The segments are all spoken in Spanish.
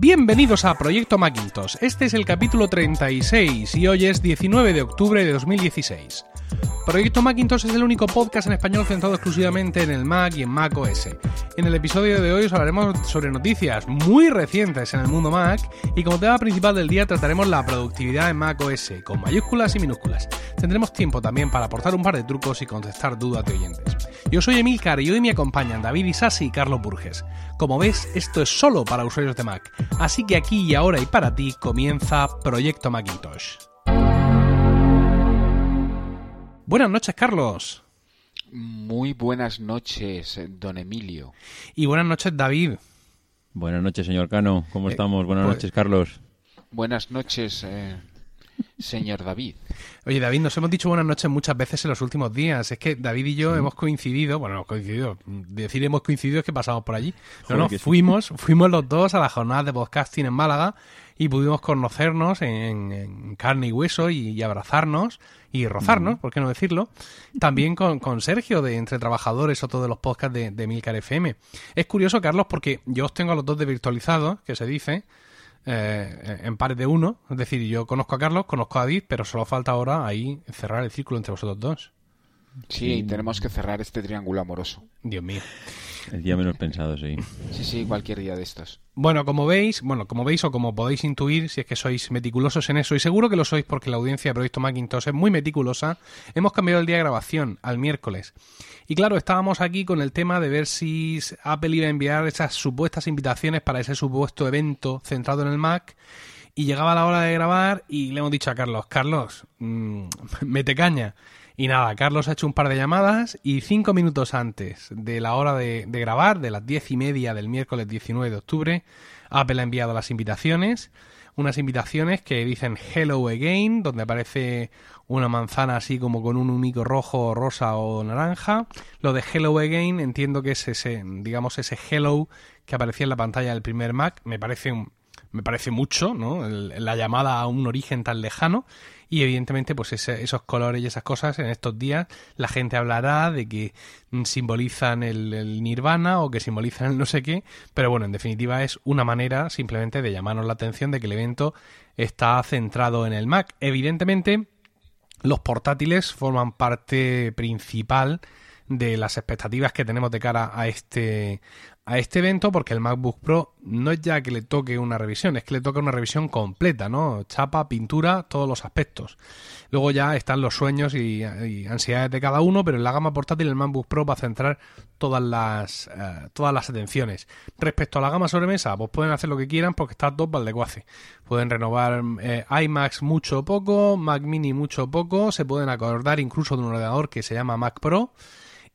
Bienvenidos a Proyecto Macintosh. Este es el capítulo 36 y hoy es 19 de octubre de 2016. Proyecto Macintosh es el único podcast en español centrado exclusivamente en el Mac y en Mac OS. En el episodio de hoy os hablaremos sobre noticias muy recientes en el mundo Mac y como tema principal del día trataremos la productividad en Mac OS, con mayúsculas y minúsculas. Tendremos tiempo también para aportar un par de trucos y contestar dudas de oyentes. Yo soy Emilcar y hoy me acompañan David Isasi y Carlos Burges. Como ves, esto es solo para usuarios de Mac, así que aquí y ahora y para ti comienza Proyecto Macintosh. Buenas noches, Carlos. Muy buenas noches, don Emilio. Y buenas noches, David. Buenas noches, señor Cano. ¿Cómo Eh, estamos? Buenas pues- noches, Carlos. Buenas noches, eh, señor David. Oye, David, nos hemos dicho buenas noches muchas veces en los últimos días. Es que David y yo hemos coincidido, bueno, hemos coincidido, decir hemos coincidido es que pasamos por allí. No, Joder, no, sí. fuimos, fuimos los dos a la jornada de podcasting en Málaga y pudimos conocernos en, en carne y hueso y, y abrazarnos y rozarnos. ¿por qué no decirlo? También con, con Sergio de Entre Trabajadores, otro de los podcasts de, de Milcar FM. Es curioso, Carlos, porque yo os tengo a los dos de virtualizados, que se dice, eh, en pares de uno. Es decir, yo conozco a Carlos, conozco a David, pero solo falta ahora ahí cerrar el círculo entre vosotros dos. Sí, tenemos que cerrar este triángulo amoroso. Dios mío. El día menos pensado, sí. Sí, sí, cualquier día de estos. Bueno, como veis, bueno, como veis o como podéis intuir, si es que sois meticulosos en eso, y seguro que lo sois porque la audiencia de Proyecto Macintosh es muy meticulosa, hemos cambiado el día de grabación al miércoles. Y claro, estábamos aquí con el tema de ver si Apple iba a enviar esas supuestas invitaciones para ese supuesto evento centrado en el Mac. Y llegaba la hora de grabar y le hemos dicho a Carlos, Carlos, mm, mete caña. Y nada, Carlos ha hecho un par de llamadas y cinco minutos antes de la hora de, grabar, de las diez y media del miércoles 19 de octubre, Apple ha enviado las invitaciones. Unas invitaciones que dicen Hello Again, donde aparece una manzana así como con un humico rojo, rosa o naranja. Lo de Hello Again entiendo que es ese, digamos, ese Hello que aparecía en la pantalla del primer Mac. Me parece un, me parece mucho, ¿no? El- la llamada a un origen tan lejano. Y evidentemente, pues ese- esos colores y esas cosas en estos días la gente hablará de que simbolizan el, el nirvana o que simbolizan el no sé qué. Pero bueno, en definitiva es una manera simplemente de llamarnos la atención de que el evento está centrado en el Mac. Evidentemente, los portátiles forman parte principal de las expectativas que tenemos de cara a este a este evento porque el MacBook Pro no es ya que le toque una revisión, es que le toca una revisión completa, ¿no? Chapa, pintura, todos los aspectos. Luego ya están los sueños y, ansiedades de cada uno, pero en la gama portátil el MacBook Pro va a centrar todas las eh, todas las atenciones. Respecto a la gama sobremesa, pues pueden hacer lo que quieran porque está de cuace. Pueden renovar eh, iMacs mucho o poco, Mac Mini mucho o poco, se pueden acordar incluso de un ordenador que se llama Mac Pro.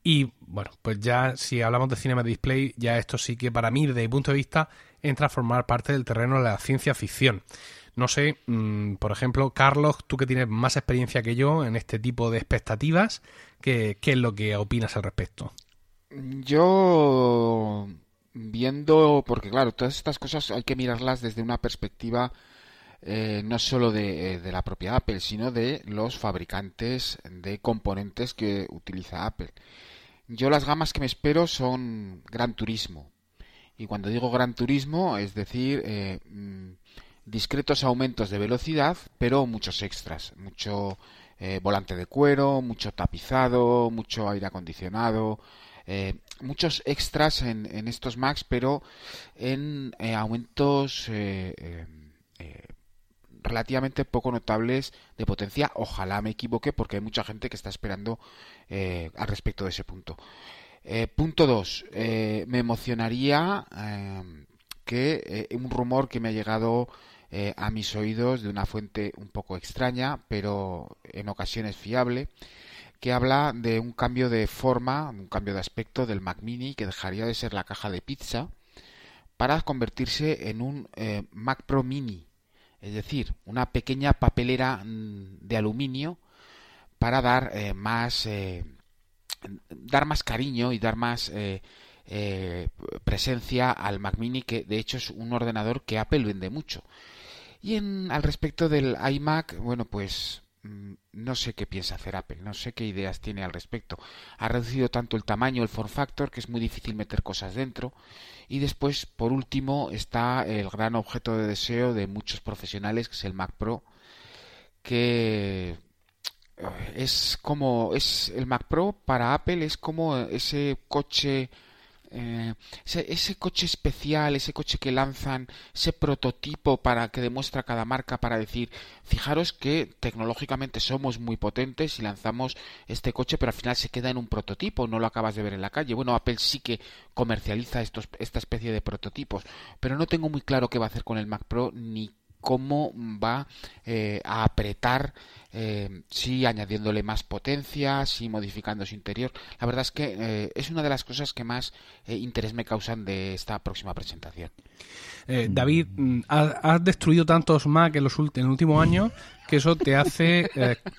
Y bueno, pues ya si hablamos de Cinema Display, ya esto sí que para mí, desde mi punto de vista, entra a formar parte del terreno de la ciencia ficción. No sé, mm, por ejemplo, Carlos, tú que tienes más experiencia que yo en este tipo de expectativas, ¿qué, qué es lo que opinas al respecto? Yo, viendo, porque claro, todas estas cosas hay que mirarlas desde una perspectiva eh, no solo de, eh, de la propia Apple, sino de los fabricantes de componentes que utiliza Apple. Yo las gamas que me espero son Gran Turismo. Y cuando digo Gran Turismo, es decir, eh, mm, discretos aumentos de velocidad, pero muchos extras. Mucho eh, volante de cuero, mucho tapizado, mucho aire acondicionado, eh, muchos extras en, en estos Macs, pero en eh, aumentos eh, relativamente poco notables de potencia. Ojalá me equivoque porque hay mucha gente que está esperando eh, al respecto de ese punto. Eh, punto 2. me emocionaría eh, que eh, un rumor que me ha llegado eh, a mis oídos de una fuente un poco extraña, pero en ocasiones fiable, que habla de un cambio de forma, un cambio de aspecto del Mac Mini que dejaría de ser la caja de pizza para convertirse en un eh, Mac Pro Mini, es decir, una pequeña papelera mm, de aluminio para dar eh, más eh, dar más cariño y dar más eh, presencia al Mac Mini que de hecho es un ordenador que Apple vende mucho. Y en al respecto del iMac bueno pues no sé qué piensa hacer Apple, no sé qué ideas tiene al respecto. Ha reducido tanto el tamaño, el form factor, que es muy difícil meter cosas dentro. Y después, por último, está el gran objeto de deseo de muchos profesionales, que es el Mac Pro, que eh, es como es el Mac Pro para Apple es como ese coche eh, ese, coche especial, ese coche que lanzan, ese prototipo para que demuestra cada marca para decir, fijaros que tecnológicamente somos muy potentes y lanzamos este coche, pero al final se queda en un prototipo, no lo acabas de ver en la calle. Bueno, Apple sí que comercializa estos, esta especie de prototipos, pero no tengo muy claro qué va a hacer con el Mac Pro ni cómo va eh, a apretar, eh, sí añadiéndole más potencia, sí modificando su interior. La verdad es que eh, es una de las cosas que más interés me causan de esta próxima presentación. David, mm, has, destruido tantos Mac en los últimos en el último año que eso te hace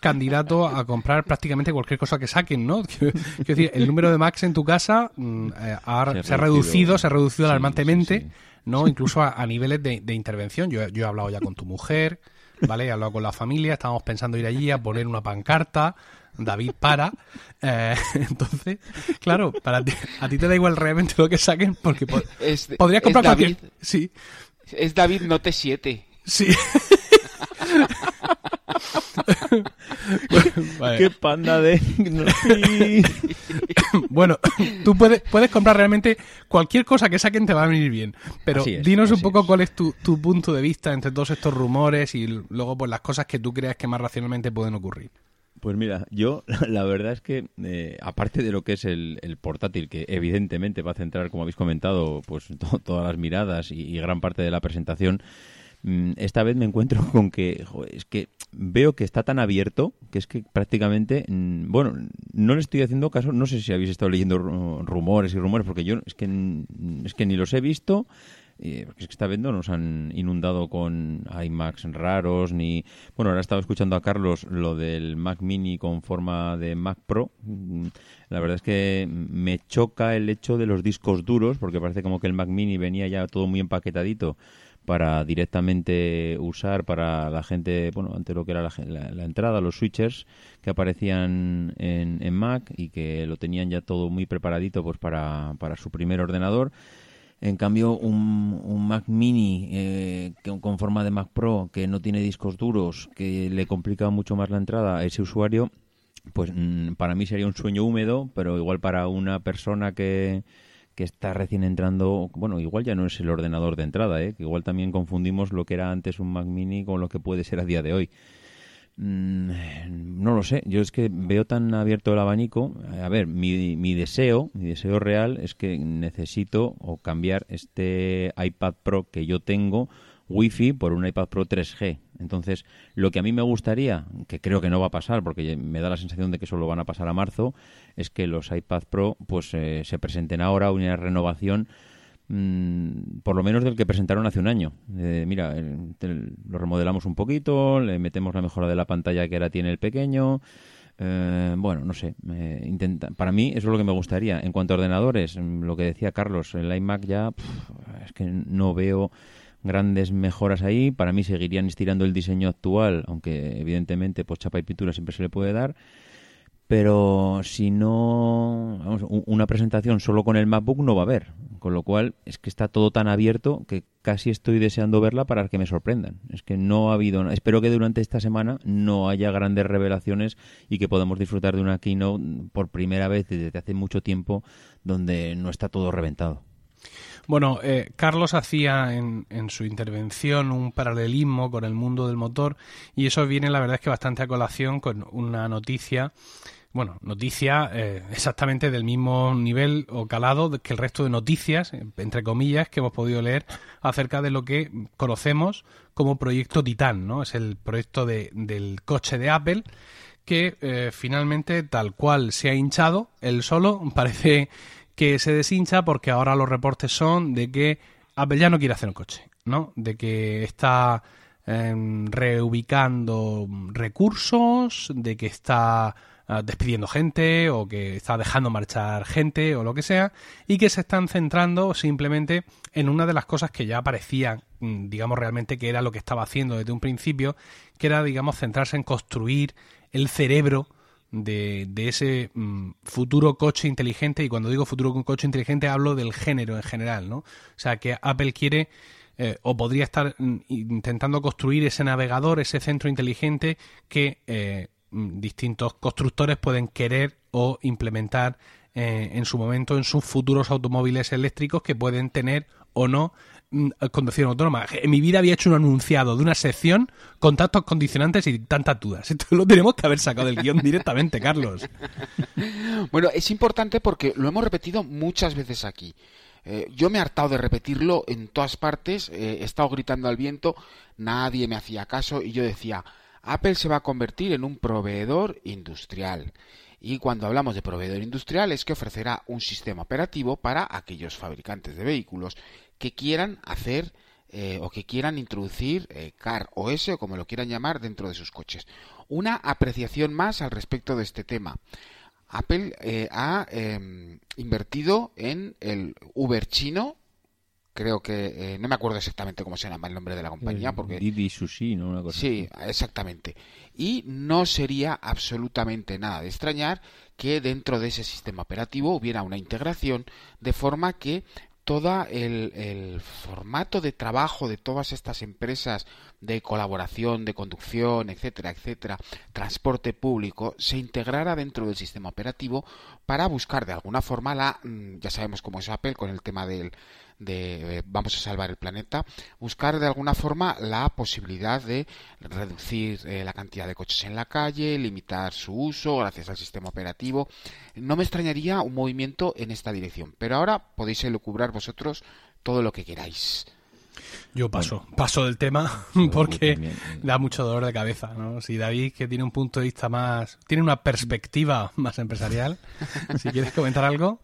candidato a comprar prácticamente cualquier cosa que saquen, ¿no? Quiero, decir, el número de Macs en tu casa mm, se, ha reducido, se ha reducido alarmantemente. ¿no? Incluso a, niveles de, intervención. Yo, yo, he hablado ya con tu mujer, ¿vale? He hablado con la familia, estábamos pensando ir allí a poner una pancarta. David para. Eh, entonces, claro, para ti, a ti te da igual realmente lo que saquen porque podrías comprar cualquier. Sí. Es David Note 7. Sí. Qué panda de... bueno, tú puedes, puedes comprar realmente cualquier cosa que saquen te va a venir bien. Pero dinos un poco cuál es tu, punto de vista entre todos estos rumores y luego pues las cosas que tú creas que más racionalmente pueden ocurrir. Pues mira, yo la verdad es que, eh, aparte de lo que es el, portátil, que evidentemente va a centrar, como habéis comentado, pues todas las miradas y, gran parte de la presentación, Mm, esta vez me encuentro con que es que veo que está tan abierto que es que prácticamente mm, bueno no le estoy haciendo caso no sé si habéis estado leyendo rumores y rumores porque yo es que es que ni los he visto porque es que esta vez no nos han inundado con iMacs raros ni bueno ahora estaba escuchando a Carlos lo del Mac Mini con forma de Mac Pro mm, la verdad es que me choca el hecho de los discos duros porque parece como que el Mac Mini venía ya todo muy empaquetadito para directamente usar para la gente, bueno, ante lo que era la, entrada, los switchers que aparecían en, Mac y que lo tenían ya todo muy preparadito pues para, para su primer ordenador. En cambio, un, Mac Mini eh, con forma de Mac Pro que no tiene discos duros, que le complica mucho más la entrada a ese usuario, pues mm, para mí sería un sueño húmedo, pero igual para una persona que, que está recién entrando, bueno, igual ya no es el ordenador de entrada, ¿eh? que igual también confundimos lo que era antes un Mac Mini con lo que puede ser a día de hoy. Mm, no lo sé, yo es que veo tan abierto el abanico. A ver, mi, mi deseo, mi deseo real es que necesito o cambiar este iPad Pro que yo tengo Wi-Fi por un iPad Pro 3G. Entonces, lo que a mí me gustaría, que creo que no va a pasar, porque me da la sensación de que solo van a pasar a marzo, es que los iPad Pro pues eh, se presenten ahora una renovación mm, por lo menos del que presentaron hace un año. mira, lo remodelamos un poquito, le metemos la mejora de la pantalla que ahora tiene el pequeño. Eh, bueno, no sé. intenta, para mí eso es lo que me gustaría. En cuanto a ordenadores, mm, lo que decía Carlos, el iMac ya es que no veo grandes mejoras ahí. Para mí seguirían estirando el diseño actual, aunque evidentemente pues chapa y pintura siempre se le puede dar. Pero si no, vamos, una presentación solo con el MacBook no va a haber. Con lo cual es que está todo tan abierto que casi estoy deseando verla para que me sorprendan. Es que no ha habido, espero que durante esta semana no haya grandes revelaciones y que podamos disfrutar de una keynote por primera vez desde hace mucho tiempo donde no está todo reventado. Bueno, eh, Carlos hacía en, en, su intervención un paralelismo con el mundo del motor y eso viene, la verdad es que bastante a colación con una noticia, bueno, noticia eh, exactamente del mismo nivel o calado que el resto de noticias, entre comillas, que hemos podido leer acerca de lo que conocemos como proyecto Titan, ¿no? Es el proyecto de, del coche de Apple que eh, finalmente, tal cual se ha hinchado, él solo parece que se deshincha porque ahora los reportes son de que Apple ya no quiere hacer un coche, ¿no? De que está em, reubicando recursos, de que está ah, despidiendo gente o que está dejando marchar gente o lo que sea y que se están centrando simplemente en una de las cosas que ya parecía, mm, digamos, realmente que era lo que estaba haciendo desde un principio, que era, digamos, centrarse en construir el cerebro de, ese mm, futuro coche inteligente y cuando digo futuro coche inteligente hablo del género en general, ¿no? O sea, que Apple quiere eh, o podría estar mm, intentando construir ese navegador, ese centro inteligente que eh, mm, distintos constructores pueden querer o implementar eh, en su momento en sus futuros automóviles eléctricos que pueden tener o no mm, conducción autónoma. En mi vida había hecho un anunciado de una sección con tantos condicionantes y tantas dudas. Esto lo tenemos que haber sacado del guion directamente, Carlos. Bueno, es importante porque lo hemos repetido muchas veces aquí. Eh, yo me he hartado de repetirlo en todas partes, eh, he estado gritando al viento, nadie me hacía caso y yo decía, Apple se va a convertir en un proveedor industrial. Y cuando hablamos de proveedor industrial es que ofrecerá un sistema operativo para aquellos fabricantes de vehículos que quieran hacer eh, o que quieran introducir Car OS o como lo quieran llamar dentro de sus coches. Una apreciación más al respecto de este tema. Apple eh, ha em, invertido en el Uber chino. Creo que eh, no me acuerdo exactamente cómo se llama el nombre de la compañía porque Didi Sushi, ¿no? Una cosa sí, exactamente. Y no sería absolutamente nada de extrañar que dentro de ese sistema operativo hubiera una integración de forma que todo el, formato de trabajo de todas estas empresas de colaboración, de conducción, etcétera, etcétera, transporte público, se integrara dentro del sistema operativo para buscar de alguna forma la, mm, ya sabemos cómo es Apple con el tema del, de eh, vamos a salvar el planeta, buscar de alguna forma la posibilidad de reducir eh, la cantidad de coches en la calle, limitar su uso gracias al sistema operativo. No me extrañaría un movimiento en esta dirección, pero ahora podéis elucubrar vosotros todo lo que queráis. Yo paso, paso del tema porque da mucho dolor de cabeza, ¿no? Si David, que tiene un punto de vista más, tiene una perspectiva más empresarial, si quieres comentar algo.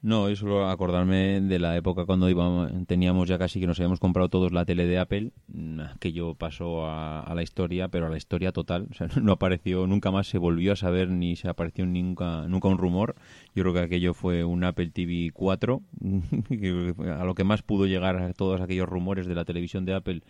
No, es solo acordarme de la época cuando íbamos, teníamos ya casi que nos habíamos comprado todos la tele de Apple, mm, que yo pasó a, la historia, pero a la historia total. O sea, no apareció, nunca más se volvió a saber ni se apareció nunca, nunca un rumor. Yo creo que aquello fue un Apple TV 4, a lo que más pudo llegar a todos aquellos rumores de la televisión de Apple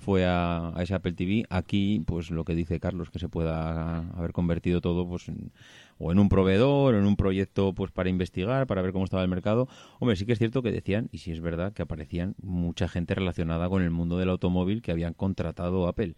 fue a, ese Apple TV. Aquí, pues lo que dice Carlos, que se pueda haber convertido todo pues en, o en un proveedor, o en un proyecto pues para investigar, para ver cómo estaba el mercado. Hombre, sí que es cierto que decían, y sí es verdad, que aparecían mucha gente relacionada con el mundo del automóvil que habían contratado Apple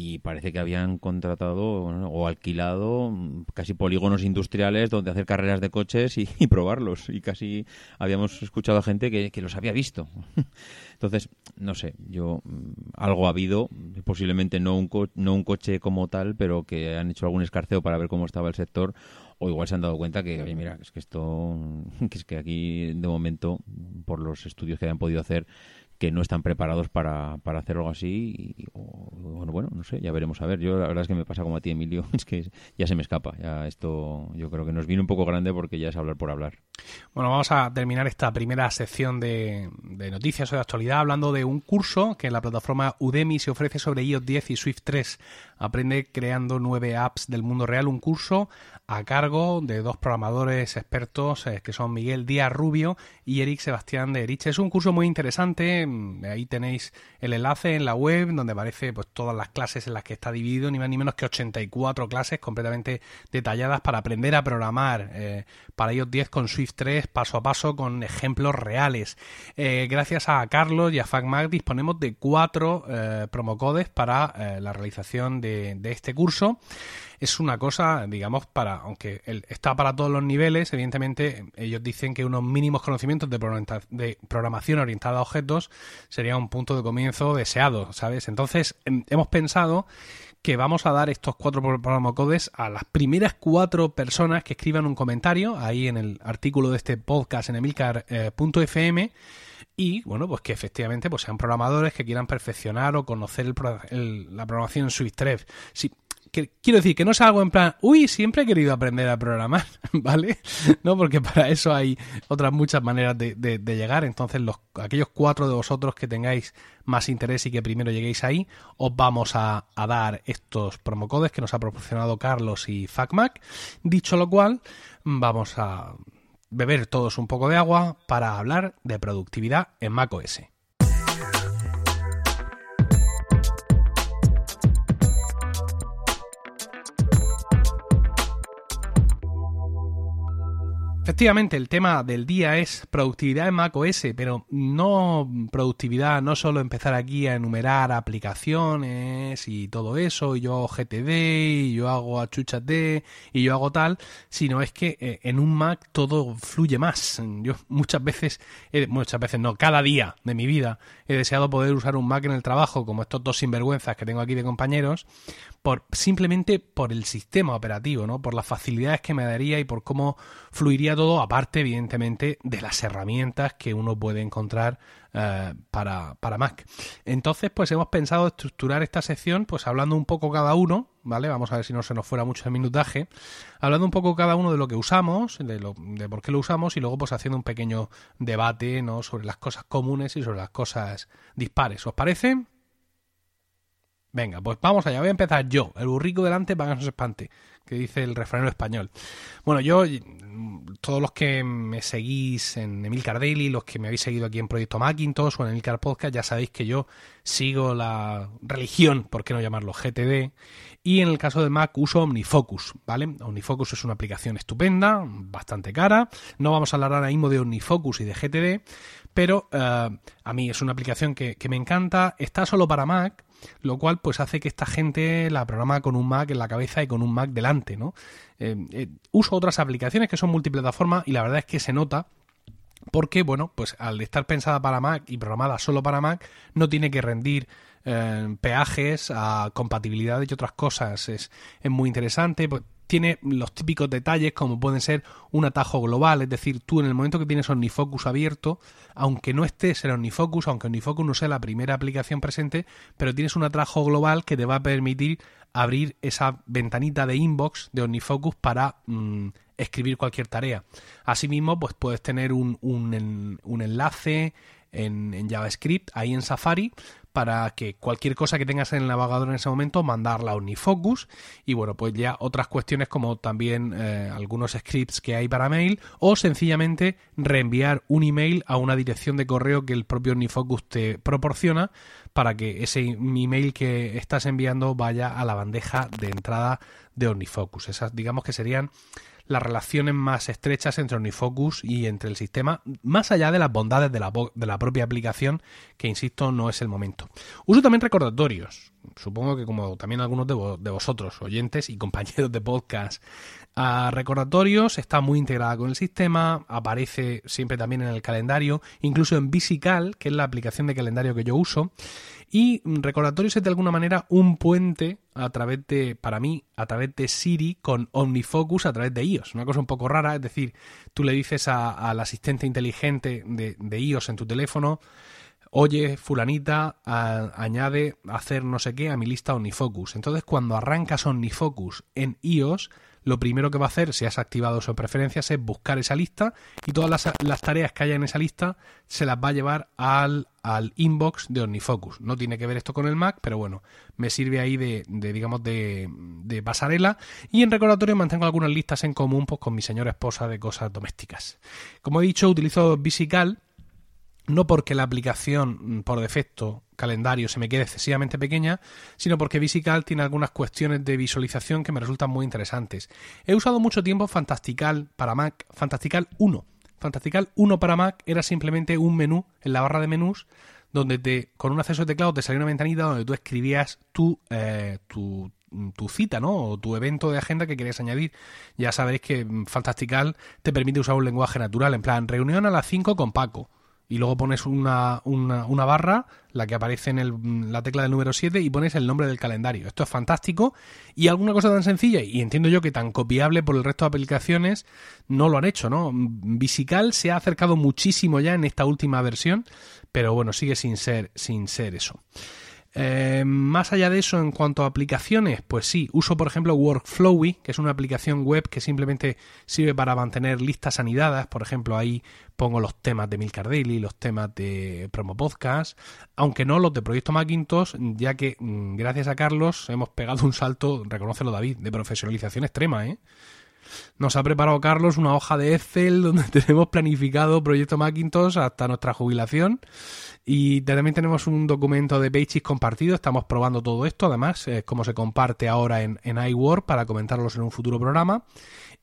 y parece que habían contratado o alquilado casi polígonos industriales donde hacer carreras de coches y, probarlos. Y casi habíamos escuchado a gente que los había visto. Entonces, no sé, yo mm, algo ha habido, posiblemente no un, no un coche como tal, pero que han hecho algún escarceo para ver cómo estaba el sector o igual se han dado cuenta que, oye, mira, es que esto, que es que aquí de momento, por los estudios que hayan podido hacer, que no están preparados para, para hacer algo así. Y, bueno, bueno, no sé, ya veremos a ver. Yo la verdad es que me pasa como a ti, Emilio, es que ya se me escapa. Ya esto yo creo que nos viene un poco grande porque ya es hablar por hablar. Bueno, vamos a terminar esta primera sección de, de noticias o de actualidad hablando de un curso que en la plataforma Udemy se ofrece sobre iOS 10 y Swift 3. Aprende creando nueve apps del mundo real, un curso a cargo de dos programadores expertos eh, que son Miguel Díaz Rubio y Eric Sebastián de Erich. Es un curso muy interesante, mm, ahí tenéis el enlace en la web donde aparece pues todas las clases en las que está dividido, ni más ni menos que 84 clases completamente detalladas para aprender a programar eh, para iOS 10 con Swift 3 paso a paso con ejemplos reales. Eh, gracias a Carlos y a FacMac disponemos de cuatro promocodes para la realización de este curso es una cosa, digamos, para, aunque está para todos los niveles, evidentemente ellos dicen que unos mínimos conocimientos de, programación orientada a objetos sería un punto de comienzo deseado, ¿sabes? Entonces em, hemos pensado que vamos a dar estos cuatro codes a las primeras cuatro personas que escriban un comentario ahí en el artículo de este podcast en emilcar.fm y bueno, pues que efectivamente pues sean programadores que quieran perfeccionar o conocer la programación en Swift 3. Si, quiero decir que no es algo en plan, uy, siempre he querido aprender a programar, ¿vale? No, porque para eso hay otras muchas maneras de, llegar. Entonces, los, aquellos cuatro de vosotros que tengáis más interés y que primero lleguéis ahí, os vamos a, a dar estos promocodes que nos ha proporcionado Carlos y FacMac. Dicho lo cual, vamos a beber todos un poco de agua para hablar de productividad en macOS. Efectivamente, el tema del día es productividad en macOS, pero no productividad, no solo empezar aquí a enumerar aplicaciones y todo eso, y yo hago GTD, y yo hago D, y yo hago tal, sino es que eh, en un Mac todo fluye más. Yo muchas veces, muchas veces no, cada día de mi vida he deseado poder usar un Mac en el trabajo, como estos dos sinvergüenzas que tengo aquí de compañeros, por simplemente por el sistema operativo, ¿no? Por las facilidades que me daría y por cómo fluiría todo, aparte, evidentemente, de las herramientas que uno puede encontrar eh, para, para, Mac. Entonces, pues hemos pensado estructurar esta sección, pues hablando un poco cada uno, ¿vale? Vamos a ver si no se nos fuera mucho el minutaje, hablando un poco cada uno de lo que usamos, de, lo, de por qué lo usamos y luego pues haciendo un pequeño debate, ¿no? Sobre las cosas comunes y sobre las cosas dispares. ¿Os parece? Venga, pues vamos allá, voy a empezar yo, el burrico delante para que no se espante, que dice el refranero español. Bueno, yo, todos los que me seguís en Emilcar Daily, los que me habéis seguido aquí en Proyecto Macintosh o en Emilcar Podcast, ya sabéis que yo sigo la religión, por qué no llamarlo GTD, y en el caso de Mac uso OmniFocus, ¿vale? OmniFocus es una aplicación estupenda, bastante cara, no vamos a hablar ahora mismo de OmniFocus y de GTD, pero eh, a mí es una aplicación que me encanta, está solo para Mac, lo cual pues hace que esta gente la programa con un Mac en la cabeza y con un Mac delante, ¿no? Eh, eh, uso otras aplicaciones que son multiplataforma y la verdad es que se nota porque, bueno, pues al estar pensada para Mac y programada solo para Mac, no tiene que rendir eh, peajes a compatibilidad y otras cosas. Es, es muy interesante. Tiene los típicos detalles como pueden ser un atajo global, es decir, tú en el momento que tienes OmniFocus abierto, aunque no estés en OmniFocus, aunque OmniFocus no sea la primera aplicación presente, pero tienes un atajo global que te va a permitir abrir esa ventanita de inbox de OmniFocus para mm, escribir cualquier tarea. Asimismo, pues puedes tener un, un, enlace en, en, JavaScript ahí en Safari para que cualquier cosa que tengas en el navegador en ese momento mandarla a OmniFocus y bueno pues ya otras cuestiones como también eh, algunos scripts que hay para mail o sencillamente reenviar un email a una dirección de correo que el propio OmniFocus te proporciona para que ese email que estás enviando vaya a la bandeja de entrada de OmniFocus esas digamos que serían las relaciones más estrechas entre OmniFocus y entre el sistema, más allá de las bondades de la, de la propia aplicación, que insisto, no es el momento. Uso también recordatorios. Supongo que como también algunos de, de vosotros, oyentes y compañeros de podcast, a recordatorios, está muy integrada con el sistema, aparece siempre también en el calendario, incluso en Visical, que es la aplicación de calendario que yo uso. Y recordatorios es de alguna manera un puente a través de, para mí, a través de Siri con OmniFocus a través de iOS. Una cosa un poco rara, es decir, tú le dices al asistente inteligente de, iOS en tu teléfono, oye, fulanita, añade hacer no sé qué a mi lista OmniFocus. Entonces, cuando arrancas OmniFocus en iOS, lo primero que va a hacer, si has activado eso en preferencias, es buscar esa lista y todas las, tareas que haya en esa lista se las va a llevar al, al, inbox de OmniFocus. No tiene que ver esto con el Mac, pero bueno, me sirve ahí de, digamos, de, de, pasarela. Y en recordatorio mantengo algunas listas en común pues, con mi señora esposa de cosas domésticas. Como he dicho, utilizo Visical no porque la aplicación mm, por defecto calendario se me quede excesivamente pequeña, sino porque Visical tiene algunas cuestiones de visualización que me resultan muy interesantes. He usado mucho tiempo Fantastical para Mac, Fantastical 1. Fantastical 1 para Mac era simplemente un menú en la barra de menús donde te, con un acceso de teclado te salía una ventanita donde tú escribías tu, eh, tu, tu cita, ¿no? O tu evento de agenda que querías añadir. Ya sabéis que Fantastical te permite usar un lenguaje natural, en plan, reunión a las 5 con Paco y luego pones una, una, barra, la que aparece en el, la tecla del número 7 y pones el nombre del calendario. Esto es fantástico y alguna cosa tan sencilla y entiendo yo que tan copiable por el resto de aplicaciones no lo han hecho, ¿no? Visical se ha acercado muchísimo ya en esta última versión, pero bueno, sigue sin ser, sin ser eso. Eh, más allá de eso, en cuanto a aplicaciones, pues sí, uso por ejemplo Workflowy, que es una aplicación web que simplemente sirve para mantener listas anidadas. Por ejemplo, ahí pongo los temas de Milcar Daily, los temas de Promo Podcast, aunque no los de Proyecto Macintosh, ya que mm, gracias a Carlos hemos pegado un salto, reconócelo David, de profesionalización extrema, ¿eh? Nos ha preparado Carlos una hoja de Excel donde tenemos planificado Proyecto Macintosh hasta nuestra jubilación y también tenemos un documento de Pages compartido, estamos probando todo esto, además, es como se comparte ahora en, en iWord para comentarlos en un futuro programa.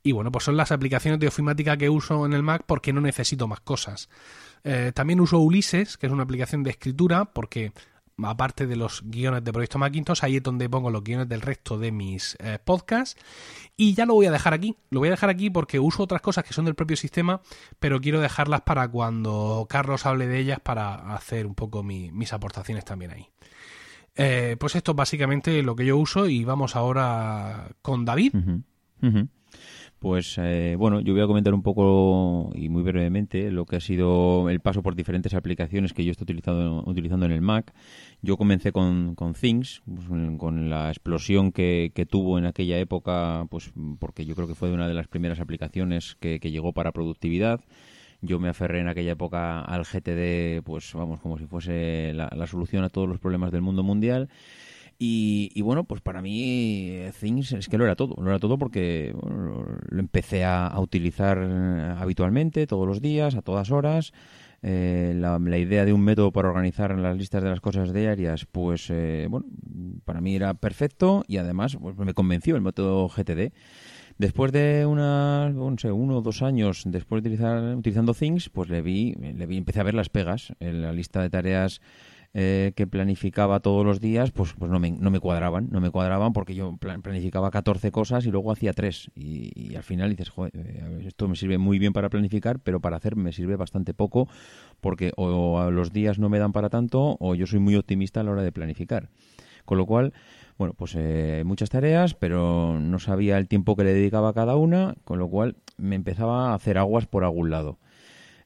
Y bueno, pues son las aplicaciones de ofimática que uso en el Mac porque no necesito más cosas. Eh, también uso Ulises, que es una aplicación de escritura, porque aparte de los guiones de Proyecto Macintosh, ahí es donde pongo los guiones del resto de mis eh, podcasts. Y ya lo voy a dejar aquí. Lo voy a dejar aquí porque uso otras cosas que son del propio sistema, pero quiero dejarlas para cuando Carlos hable de ellas para hacer un poco mis aportaciones también ahí. Eh, pues esto es básicamente lo que yo uso y vamos ahora con David. Pues eh, bueno, yo voy a comentar un poco y muy brevemente lo que ha sido el paso por diferentes aplicaciones que yo estoy utilizando, utilizando en el Mac. Yo comencé con, Things, pues, con la explosión que, que, tuvo en aquella época, pues porque yo creo que fue una de las primeras aplicaciones que, que llegó para productividad. Yo me aferré en aquella época al GTD, pues vamos, como si fuese la solución a todos los problemas del mundo mundial. Y, bueno, pues para mí eh, Things es que lo era todo, lo era todo porque lo empecé a, utilizar eh, habitualmente, todos los días, a todas horas. Eh, la, idea de un método para organizar las listas de las cosas diarias, pues bueno, para mí era perfecto y además pues, me convenció el método GTD. Después de unas, no sé, uno o dos años después de utilizar, utilizando Things, pues le vi, le vi, empecé a ver las pegas en la lista de tareas eh, que planificaba todos los días, pues, pues no, me, no me cuadraban, no me cuadraban porque yo planificaba 14 cosas y luego hacía 3. Y, al final dices, joder, eh, esto me sirve muy bien para planificar, pero para hacer me sirve bastante poco porque o los días no me dan para tanto o yo soy muy optimista a la hora de planificar. Con lo cual, bueno, pues eh, muchas tareas, pero no sabía el tiempo que le dedicaba a cada una, con lo cual me empezaba a hacer aguas por algún lado.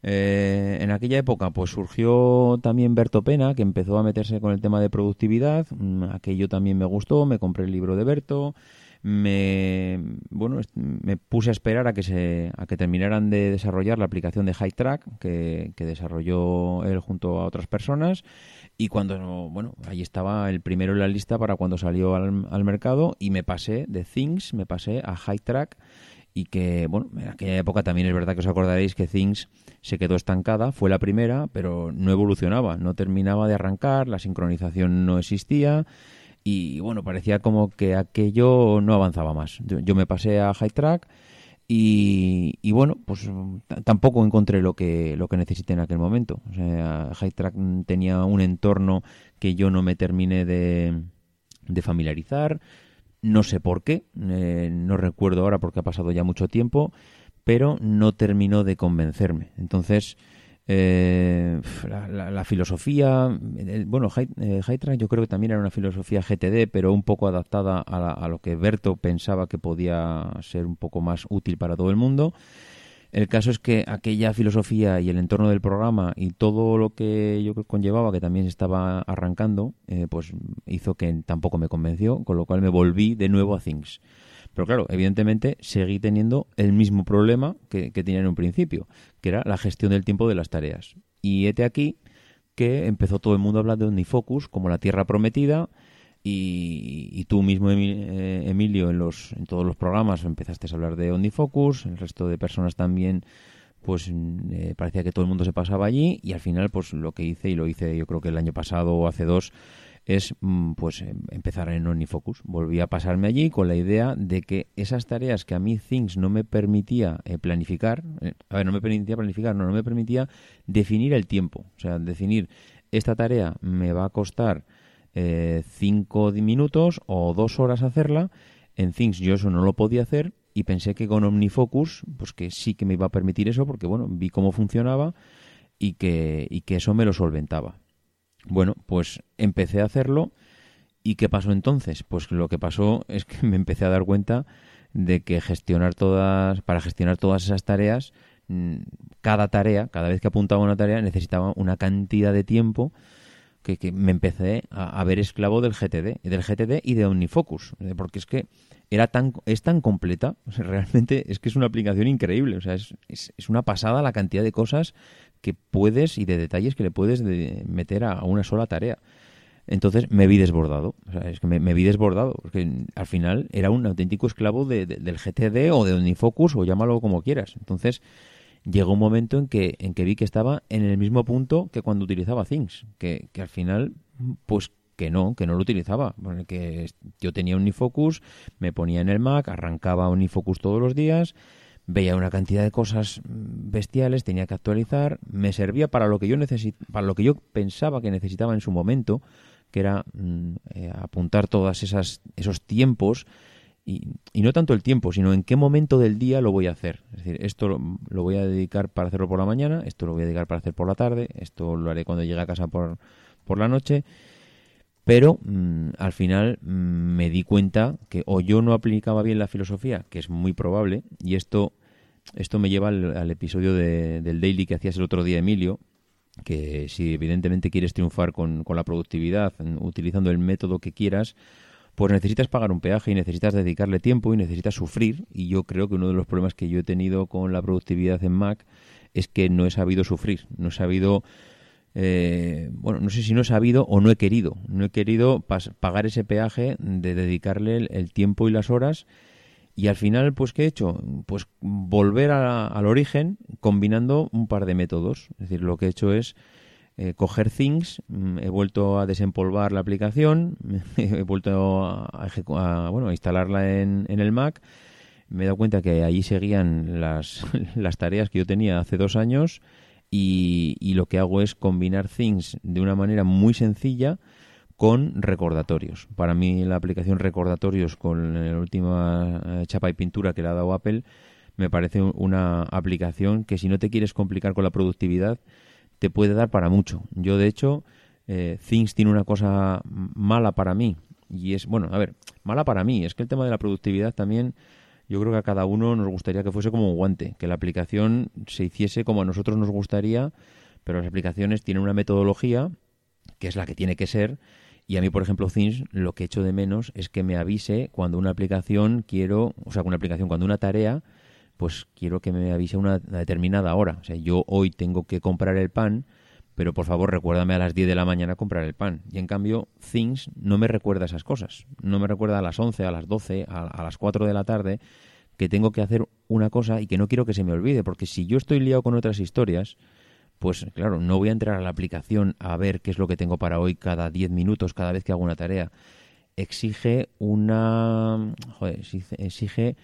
Eh, en aquella época pues surgió también Berto Pena, que empezó a meterse con el tema de productividad. Mm, aquello también me gustó, me compré el libro de Berto. Me, bueno, me puse a esperar a que, se, a que terminaran de desarrollar la aplicación de High Track que, desarrolló él junto a otras personas. Y cuando, bueno, ahí estaba el primero en la lista para cuando salió al, al mercado y me pasé de Things, me pasé a High Track y que, bueno, en aquella época también es verdad que os acordaréis que Things se quedó estancada, fue la primera, pero no evolucionaba, no terminaba de arrancar, la sincronización no existía y, bueno, parecía como que aquello no avanzaba más. Yo, me pasé a High Track y, y, bueno, pues tampoco encontré lo que, lo que necesité en aquel momento. O sea, High Track tenía un entorno que yo no me terminé de, de familiarizar no sé por qué, eh, no recuerdo ahora porque ha pasado ya mucho tiempo, pero no terminó de convencerme. Entonces, eh, la, filosofía, bueno, eh, Hydra yo creo que también era una filosofía GTD, pero un poco adaptada a, a, lo que Berto pensaba que podía ser un poco más útil para todo el mundo. El caso es que aquella filosofía y el entorno del programa y todo lo que yo conllevaba, que también estaba arrancando, eh, pues hizo que tampoco me convenció, con lo cual me volví de nuevo a Things. Pero claro, evidentemente seguí teniendo el mismo problema que, que tenía en un principio, que era la gestión del tiempo de las tareas. Y hete aquí que empezó todo el mundo a hablar de OmniFocus como la tierra prometida, y, tú mismo, eh, Emilio, en, los, en todos los programas empezaste a hablar de OmniFocus, el resto de personas también, pues mm, eh, parecía que todo el mundo se pasaba allí y al final, pues lo que hice, y lo hice yo creo que el año pasado o hace dos, es mm, pues em, empezar en OmniFocus. Volví a pasarme allí con la idea de que esas tareas que a mí Things no me permitía eh, planificar, a ver, no me permitía planificar, no, no me permitía definir el tiempo. O sea, definir esta tarea me va a costar eh, cinco minutos o dos horas hacerla. En Things yo eso no lo podía hacer y pensé que con OmniFocus, pues que sí que me iba a permitir eso porque, bueno, vi cómo funcionaba y que, y que eso me lo solventaba. Bueno, pues empecé a hacerlo y ¿qué pasó entonces? Pues lo que pasó es que me empecé a dar cuenta de que gestionar todas, para gestionar todas esas tareas, mm, cada tarea, cada vez que apuntaba una tarea, necesitaba una cantidad de tiempo que, me empecé a, ver esclavo del GTD, del GTD y de OmniFocus, eh, porque es que era tan, es tan completa, realmente es que es una aplicación increíble, o sea, es, es, una pasada la cantidad de cosas que puedes y de detalles que le puedes meter a, una sola tarea. Entonces me vi desbordado, o sea, es que me, vi desbordado, porque al final era un auténtico esclavo de, del GTD o de OmniFocus o llámalo como quieras. Entonces llegó un momento en que, en que vi que estaba en el mismo punto que cuando utilizaba Things, que, que al final, pues que no, que no lo utilizaba, porque yo tenía Unifocus, me ponía en el Mac, arrancaba Unifocus todos los días, veía una cantidad de cosas bestiales, tenía que actualizar, me servía para lo que yo necesit para lo que yo pensaba que necesitaba en su momento, que era mm, eh, apuntar todas esas esos tiempos y, no tanto el tiempo, sino en qué momento del día lo voy a hacer. Es decir, esto lo, voy a dedicar para hacerlo por la mañana, esto lo voy a dedicar para hacer por la tarde, esto lo haré cuando llegue a casa por, por la noche pero mm, al final mm, me di cuenta que o yo no aplicaba bien la filosofía, que es muy probable, y esto, esto me lleva al, episodio del daily que hacías el otro día, Emilio, que si evidentemente quieres triunfar con, con la productividad, utilizando el método que quieras, pues necesitas pagar un peaje y necesitas dedicarle tiempo y necesitas sufrir. Y yo creo que uno de los problemas que yo he tenido con la productividad en Mac es que no he sabido sufrir, no he sabido eh, bueno, no sé si no he sabido o no he querido. No he querido pagar ese peaje de dedicarle el, tiempo y las horas. Y al final, pues, ¿qué he hecho? Pues volver al origen combinando un par de métodos. Es decir, lo que he hecho es eh, coger Things, mm, he vuelto a desempolvar la aplicación, he vuelto a, bueno, a instalarla en, en el Mac. Me he dado cuenta que allí seguían las, las tareas que yo tenía hace dos años y, lo que hago es combinar Things de una manera muy sencilla con recordatorios. Para mí la aplicación recordatorios con la última eh, chapa y pintura que le ha dado Apple me parece una aplicación que si no te quieres complicar con la productividad te puede dar para mucho. Yo de hecho eh, Things tiene una cosa mala para mí y es, bueno, a ver, mala para mí, es que el tema de la productividad también yo creo que a cada uno nos gustaría que fuese como un guante, que la aplicación se hiciese como a nosotros nos gustaría, pero las aplicaciones tienen una metodología que es la que tiene que ser. Y a mí, por ejemplo, Things, lo que echo de menos es que me avise cuando una aplicación quiero, o sea, una aplicación, cuando una tarea, pues quiero que me avise una, una determinada hora. O sea, yo hoy tengo que comprar el pan, pero por favor recuérdame a las 10 de la mañana comprar el pan. Y en cambio, Things no me recuerda esas cosas. No me recuerda a las 11, a las 12, a, las 4 de la tarde que tengo que hacer una cosa y que no quiero que se me olvide, porque si yo estoy liado con otras historias, pues claro, no voy a entrar a la aplicación a ver qué es lo que tengo para hoy cada 10 minutos, cada vez que hago una tarea. Exige una... Joder, exige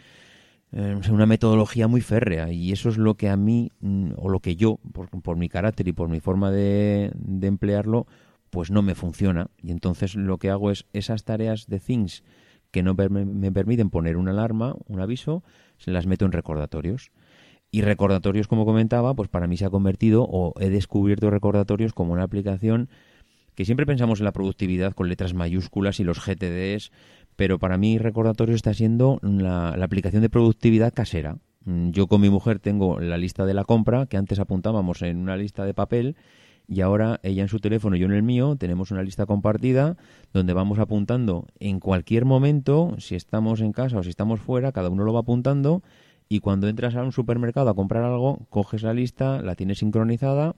eh, una metodología muy férrea y eso es lo que a mí mm, o lo que yo por, mi carácter y por mi forma de, emplearlo pues no me funciona y entonces lo que hago es esas tareas de things que no me permiten poner una alarma, un aviso, se las meto en recordatorios. Y recordatorios, como comentaba, pues para mí se ha convertido o he descubierto recordatorios como una aplicación que siempre pensamos en la productividad con letras mayúsculas y los GTDs, pero para mí recordatorio está siendo la, aplicación de productividad casera. Mm, yo con mi mujer tengo la lista de la compra que antes apuntábamos en una lista de papel y ahora ella en su teléfono y yo en el mío tenemos una lista compartida donde vamos apuntando en cualquier momento, si estamos en casa o si estamos fuera, cada uno lo va apuntando y cuando entras a un supermercado a comprar algo, coges la lista, la tienes sincronizada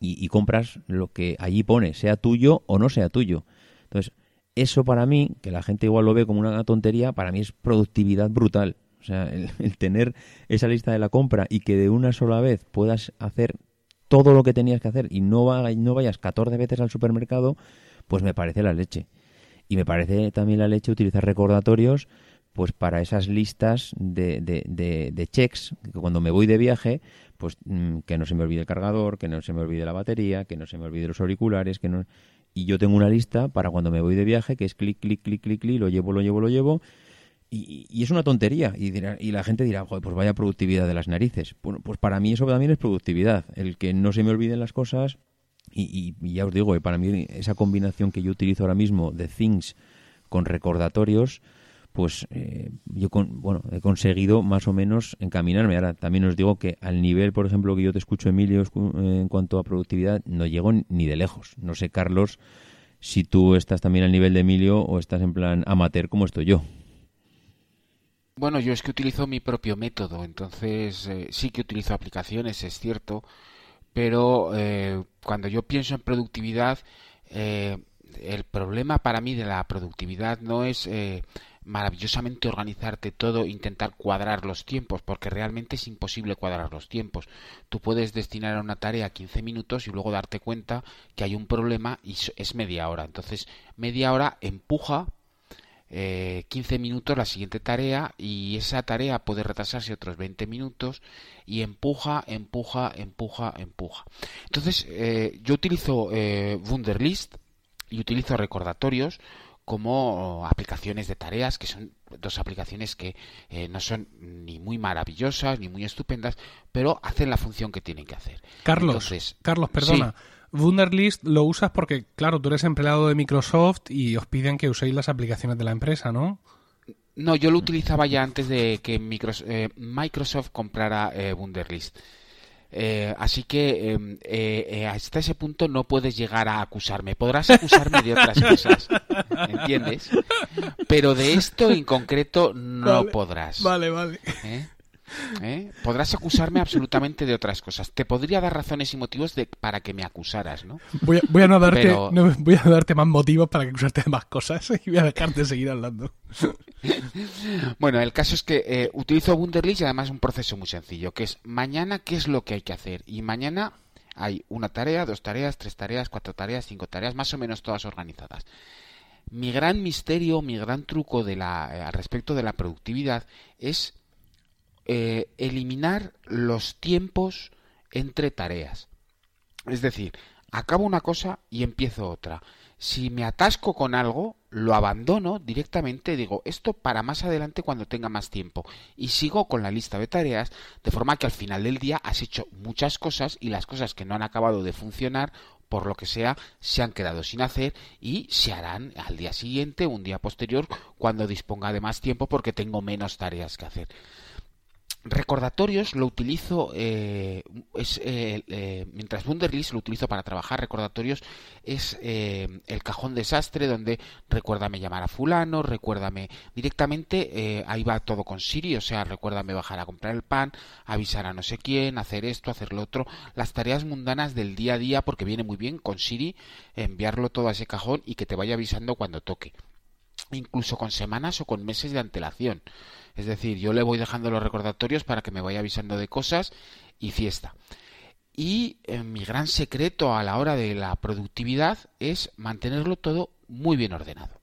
y, y compras lo que allí pone, sea tuyo o no sea tuyo. Entonces, eso para mí, que la gente igual lo ve como una tontería, para mí es productividad brutal. O sea, el, tener esa lista de la compra y que de una sola vez puedas hacer todo lo que tenías que hacer y no, vayas 14 veces al supermercado, pues me parece la leche. Y me parece también la leche utilizar recordatorios pues para esas listas de, de, de, de checks, que cuando me voy de viaje, pues mm, que no se me olvide el cargador, que no se me olvide la batería, que no se me olvide los auriculares, que no y yo tengo una lista para cuando me voy de viaje que es clic, clic, clic, clic, clic, lo llevo, lo llevo, lo llevo. Y, es una tontería. Y, y la gente dirá, pues vaya productividad de las narices. Bueno, pues para mí eso también es productividad. El que no se me olviden las cosas. Y, ya os digo, eh, para mí esa combinación que yo utilizo ahora mismo de things con recordatorios, pues eh, yo con, bueno, he conseguido más o menos encaminarme. Ahora también os digo que al nivel, por ejemplo, que yo te escucho, Emilio, en cuanto a productividad, no llego ni de lejos. No sé, Carlos, si tú estás también al nivel de Emilio o estás en plan amateur como estoy yo. Bueno, yo es que utilizo mi propio método, entonces eh, sí que utilizo aplicaciones, es cierto, pero eh, cuando yo pienso en productividad, eh, el problema para mí de la productividad no es maravillosamente organizarte todo, intentar cuadrar los tiempos, porque realmente es imposible cuadrar los tiempos. Tú puedes destinar a una tarea 15 minutos y luego darte cuenta que hay un problema y es media hora. Entonces, media hora empuja eh, 15 minutos la siguiente tarea y esa tarea puede retrasarse otros 20 minutos y empuja, empuja, empuja, empuja. Entonces eh, yo utilizo eh, Wunderlist y utilizo recordatorios como aplicaciones de tareas, que son dos aplicaciones que eh, no son ni muy maravillosas ni muy estupendas, pero hacen la función que tienen que hacer. Carlos, Carlos, perdona. Wunderlist lo usas porque, claro, tú eres empleado de Microsoft y os piden que uséis las aplicaciones de la empresa, ¿no? No, yo lo utilizaba ya antes de que eh, Microsoft, comprara eh, Wunderlist. Eh, así que em, hasta ese punto no puedes llegar a acusarme. Podrás acusarme de otras cosas, ¿entiendes? Pero de esto en concreto no podrás. Vale, vale. ¿Eh? Podrás acusarme absolutamente de otras cosas. Te podría dar razones y motivos de, para que me acusaras, ¿no? Voy a, no darte, voy a darte más motivos para que acusarte de más cosas y voy a dejarte seguir hablando. bueno, el caso es que eh, utilizo Wunderlist y además un proceso muy sencillo, que es mañana qué es lo que hay que hacer. Y mañana hay una tarea, dos tareas, tres tareas, cuatro tareas, cinco tareas, más o menos todas organizadas. Mi gran misterio, mi gran truco de la, eh, al respecto de la productividad es eh, eliminar los tiempos entre tareas. Es decir, acabo una cosa y empiezo otra. Si me atasco con algo, lo abandono directamente, digo, esto para más adelante cuando tenga más tiempo. Y sigo con la lista de tareas, de forma que al final del día has hecho muchas cosas y las cosas que no han acabado de funcionar, por lo que sea, se han quedado sin hacer y se harán al día siguiente, un día posterior, cuando disponga de más tiempo porque tengo menos tareas que hacer recordatorios lo utilizo eh, es eh, eh, mientras Wunderlist lo utilizo para trabajar recordatorios es el cajón desastre donde recuérdame llamar a fulano recuérdame directamente ahí va todo con Siri o sea recuérdame bajar a comprar el pan avisar a no sé quién hacer esto hacer lo otro las tareas mundanas del día a día porque viene muy bien con Siri enviarlo todo a ese cajón y que te vaya avisando cuando toque incluso con semanas o con meses de antelación es decir, yo le voy dejando los recordatorios para que me vaya avisando de cosas y fiesta. Y eh, mi gran secreto a la hora de la productividad es mantenerlo todo muy bien ordenado.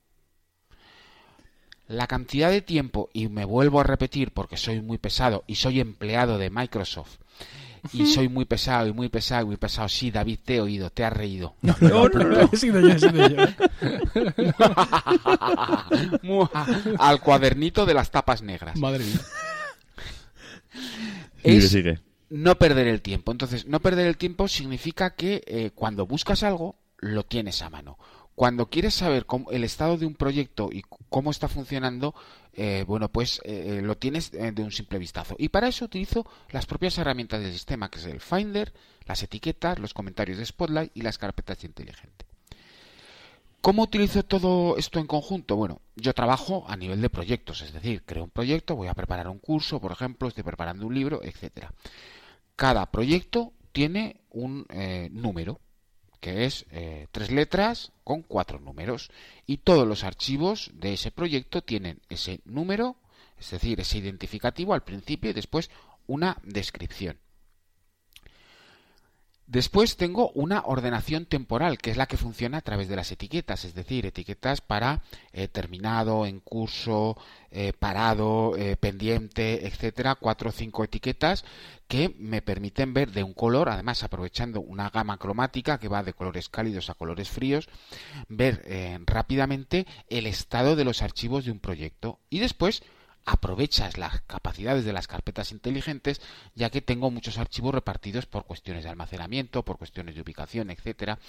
La cantidad de tiempo, y me vuelvo a repetir porque soy muy pesado y soy empleado de Microsoft, y soy muy pesado y muy pesado y muy pesado. Sí, David, te he oído, te has reído. No, no, no, he sido yo, he sido yo. Al cuadernito de las tapas negras. Madre mía. Es no perder el tiempo. Entonces, no perder el tiempo significa que eh, cuando buscas algo, lo tienes a mano. Cuando quieres saber cómo, el estado de un proyecto y cómo está funcionando, eh, bueno, pues eh, lo tienes de un simple vistazo. Y para eso utilizo las propias herramientas del sistema, que es el Finder, las etiquetas, los comentarios de Spotlight y las carpetas inteligentes. ¿Cómo utilizo todo esto en conjunto? Bueno, yo trabajo a nivel de proyectos, es decir, creo un proyecto, voy a preparar un curso, por ejemplo, estoy preparando un libro, etcétera. Cada proyecto tiene un eh, número, que es eh, tres letras con cuatro números. Y todos los archivos de ese proyecto tienen ese número, es decir, ese identificativo al principio y después una descripción. Después tengo una ordenación temporal, que es la que funciona a través de las etiquetas, es decir, etiquetas para eh, terminado, en curso, eh, parado, eh, pendiente, etcétera, cuatro o cinco etiquetas que me permiten ver de un color, además aprovechando una gama cromática que va de colores cálidos a colores fríos, ver rápidamente el estado de los archivos de un proyecto. Y después aprovechas las capacidades de las carpetas inteligentes, ya que tengo muchos archivos repartidos por cuestiones de almacenamiento, por cuestiones de ubicación, etcétera,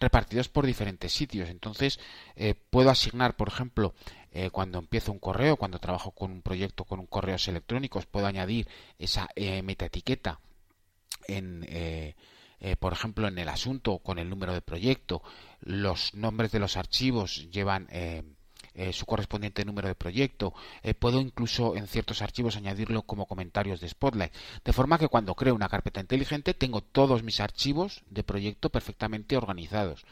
repartidos por diferentes sitios. Entonces, eh, puedo asignar, por ejemplo, eh, cuando empiezo un correo, cuando trabajo con un proyecto con correos electrónicos, puedo añadir esa eh, metaetiqueta en por ejemplo, en el asunto con el número de proyecto, los nombres de los archivos llevan eh, su correspondiente número de proyecto. Eh, puedo incluso en ciertos archivos añadirlo como comentarios de Spotlight. De forma que cuando creo una carpeta inteligente tengo todos mis archivos de proyecto perfectamente organizados.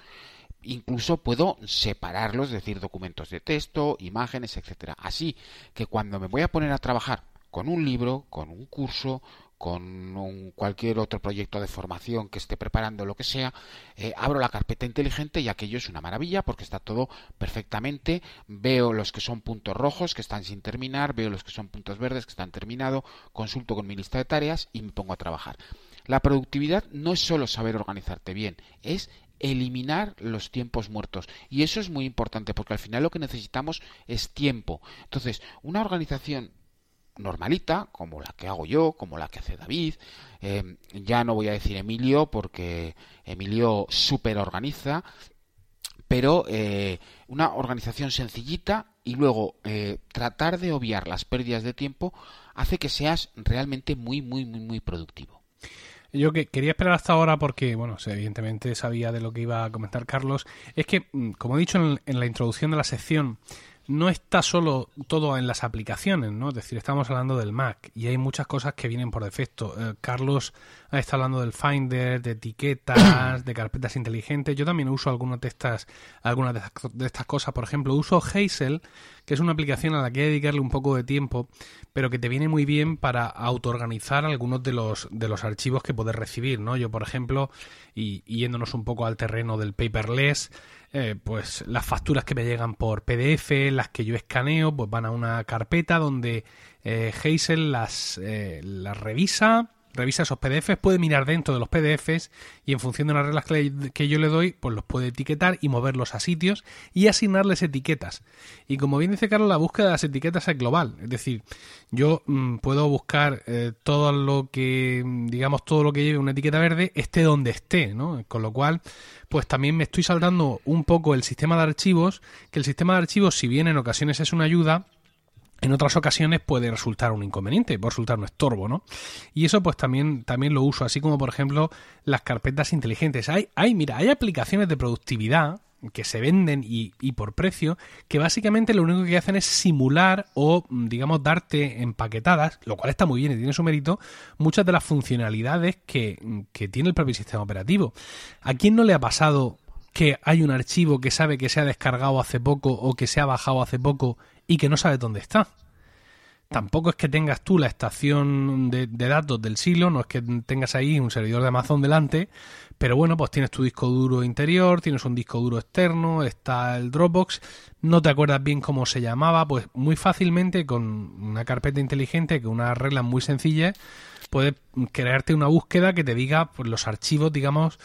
Incluso puedo separarlos, es decir, documentos de texto, imágenes, etcétera. Así que cuando me voy a poner a trabajar con un libro, con un curso, con cualquier otro proyecto de formación que esté preparando, lo que sea, eh, abro la carpeta inteligente y aquello es una maravilla porque está todo perfectamente. Veo los que son puntos rojos que están sin terminar, veo los que son puntos verdes que están terminados, consulto con mi lista de tareas y me pongo a trabajar. La productividad no es solo saber organizarte bien, es eliminar los tiempos muertos. Y eso es muy importante porque al final lo que necesitamos es tiempo. Entonces, una organización normalita, como la que hago yo, como la que hace David. Eh, ya no voy a decir Emilio porque Emilio super organiza, pero eh, una organización sencillita y luego eh, tratar de obviar las pérdidas de tiempo hace que seas realmente muy, muy, muy, muy productivo. Yo que quería esperar hasta ahora porque, bueno, evidentemente sabía de lo que iba a comentar Carlos. Es que, mm, como he dicho en la introducción de la sección, no está solo todo en las aplicaciones, ¿no? Es decir, estamos hablando del Mac y hay muchas cosas que vienen por defecto. Eh, Carlos está hablando del Finder, de etiquetas, de carpetas inteligentes. Yo también uso algunas de estas, algunas de estas cosas. Por ejemplo, uso Hazel, que es una aplicación a la que hay que dedicarle un poco de tiempo, pero que te viene muy bien para autoorganizar algunos de los, de los archivos que puedes recibir, ¿no? Yo, por ejemplo, y yéndonos un poco al terreno del paperless, eh, pues las facturas que me llegan por PDF, las que yo escaneo, pues van a una carpeta donde eh, Hazel las, eh, las revisa, revisa esos PDFs, puede mirar dentro de los PDFs y en función de las reglas que, yo le doy, pues los puede etiquetar y moverlos a sitios y asignarles etiquetas. Y como bien dice Carlos, la búsqueda de las etiquetas es global. Es decir, yo mm, puedo buscar todo lo que, digamos, todo lo que lleve una etiqueta verde, esté donde esté, ¿no? Con lo cual, pues también me estoy saltando un poco el sistema de archivos, que el sistema de archivos, si bien en ocasiones es una ayuda, en otras ocasiones puede resultar un inconveniente, puede resultar un estorbo, ¿no? Y eso pues también, también lo uso, así como por ejemplo las carpetas inteligentes. Hay, hay, mira, hay aplicaciones de productividad que se venden y, y, por precio, que básicamente lo único que hacen es simular o, digamos, darte empaquetadas, lo cual está muy bien y tiene su mérito, muchas de las funcionalidades que, que tiene el propio sistema operativo. ¿A quién no le ha pasado que hay un archivo que sabe que se ha descargado hace poco o que se ha bajado hace poco y que no sabe dónde está? tampoco es que tengas tú la estación de, datos del silo, no es que tengas ahí un servidor de Amazon delante, pero bueno, pues tienes tu disco duro interior, tienes un disco duro externo, está el Dropbox, no te acuerdas bien cómo se llamaba, pues muy fácilmente con una carpeta inteligente, con unas reglas muy sencillas, puedes crearte una búsqueda que te diga pues, los archivos, digamos,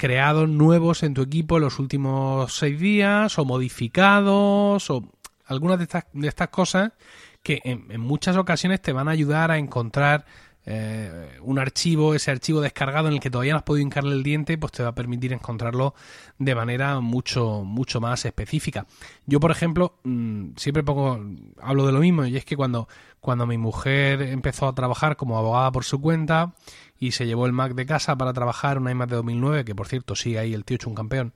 creados nuevos en tu equipo en los últimos seis días, o modificados, o algunas de estas, de estas cosas que en, muchas ocasiones te van a ayudar a encontrar eh, un archivo, ese archivo descargado en el que todavía no has podido hincarle el diente, pues te va a permitir encontrarlo de manera mucho, mucho más específica. Yo, por ejemplo, mm, siempre pongo, hablo de lo mismo, y es que cuando, cuando mi mujer empezó a trabajar como abogada por su cuenta y se llevó el Mac de casa para trabajar una iMac de 2009, que por cierto sigue ahí el tío hecho un campeón,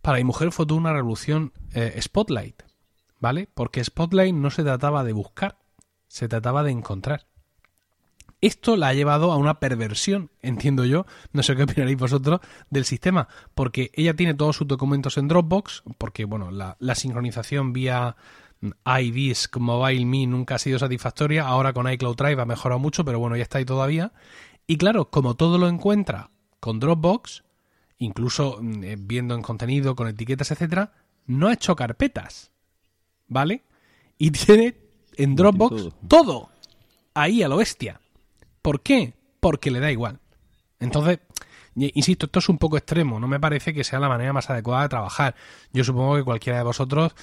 para mi mujer fue toda una revolución eh, Spotlight ¿vale? Porque Spotlight no se trataba de buscar, se trataba de encontrar. Esto la ha llevado a una perversión, entiendo yo, no sé qué opinaréis vosotros, del sistema, porque ella tiene todos sus documentos en Dropbox, porque bueno, la, sincronización vía iDisk Mobile Me nunca ha sido satisfactoria, ahora con iCloud Drive ha mejorado mucho, pero bueno, ya está ahí todavía. Y claro, como todo lo encuentra con Dropbox, incluso mm, eh, viendo en contenido, con etiquetas, etcétera, no ha hecho carpetas. ¿vale? Y tiene en Dropbox todo. Ahí a lo bestia. ¿Por qué? Porque le da igual. Entonces, insisto, esto es un poco extremo. No me parece que sea la manera más adecuada de trabajar. Yo supongo que cualquiera de vosotros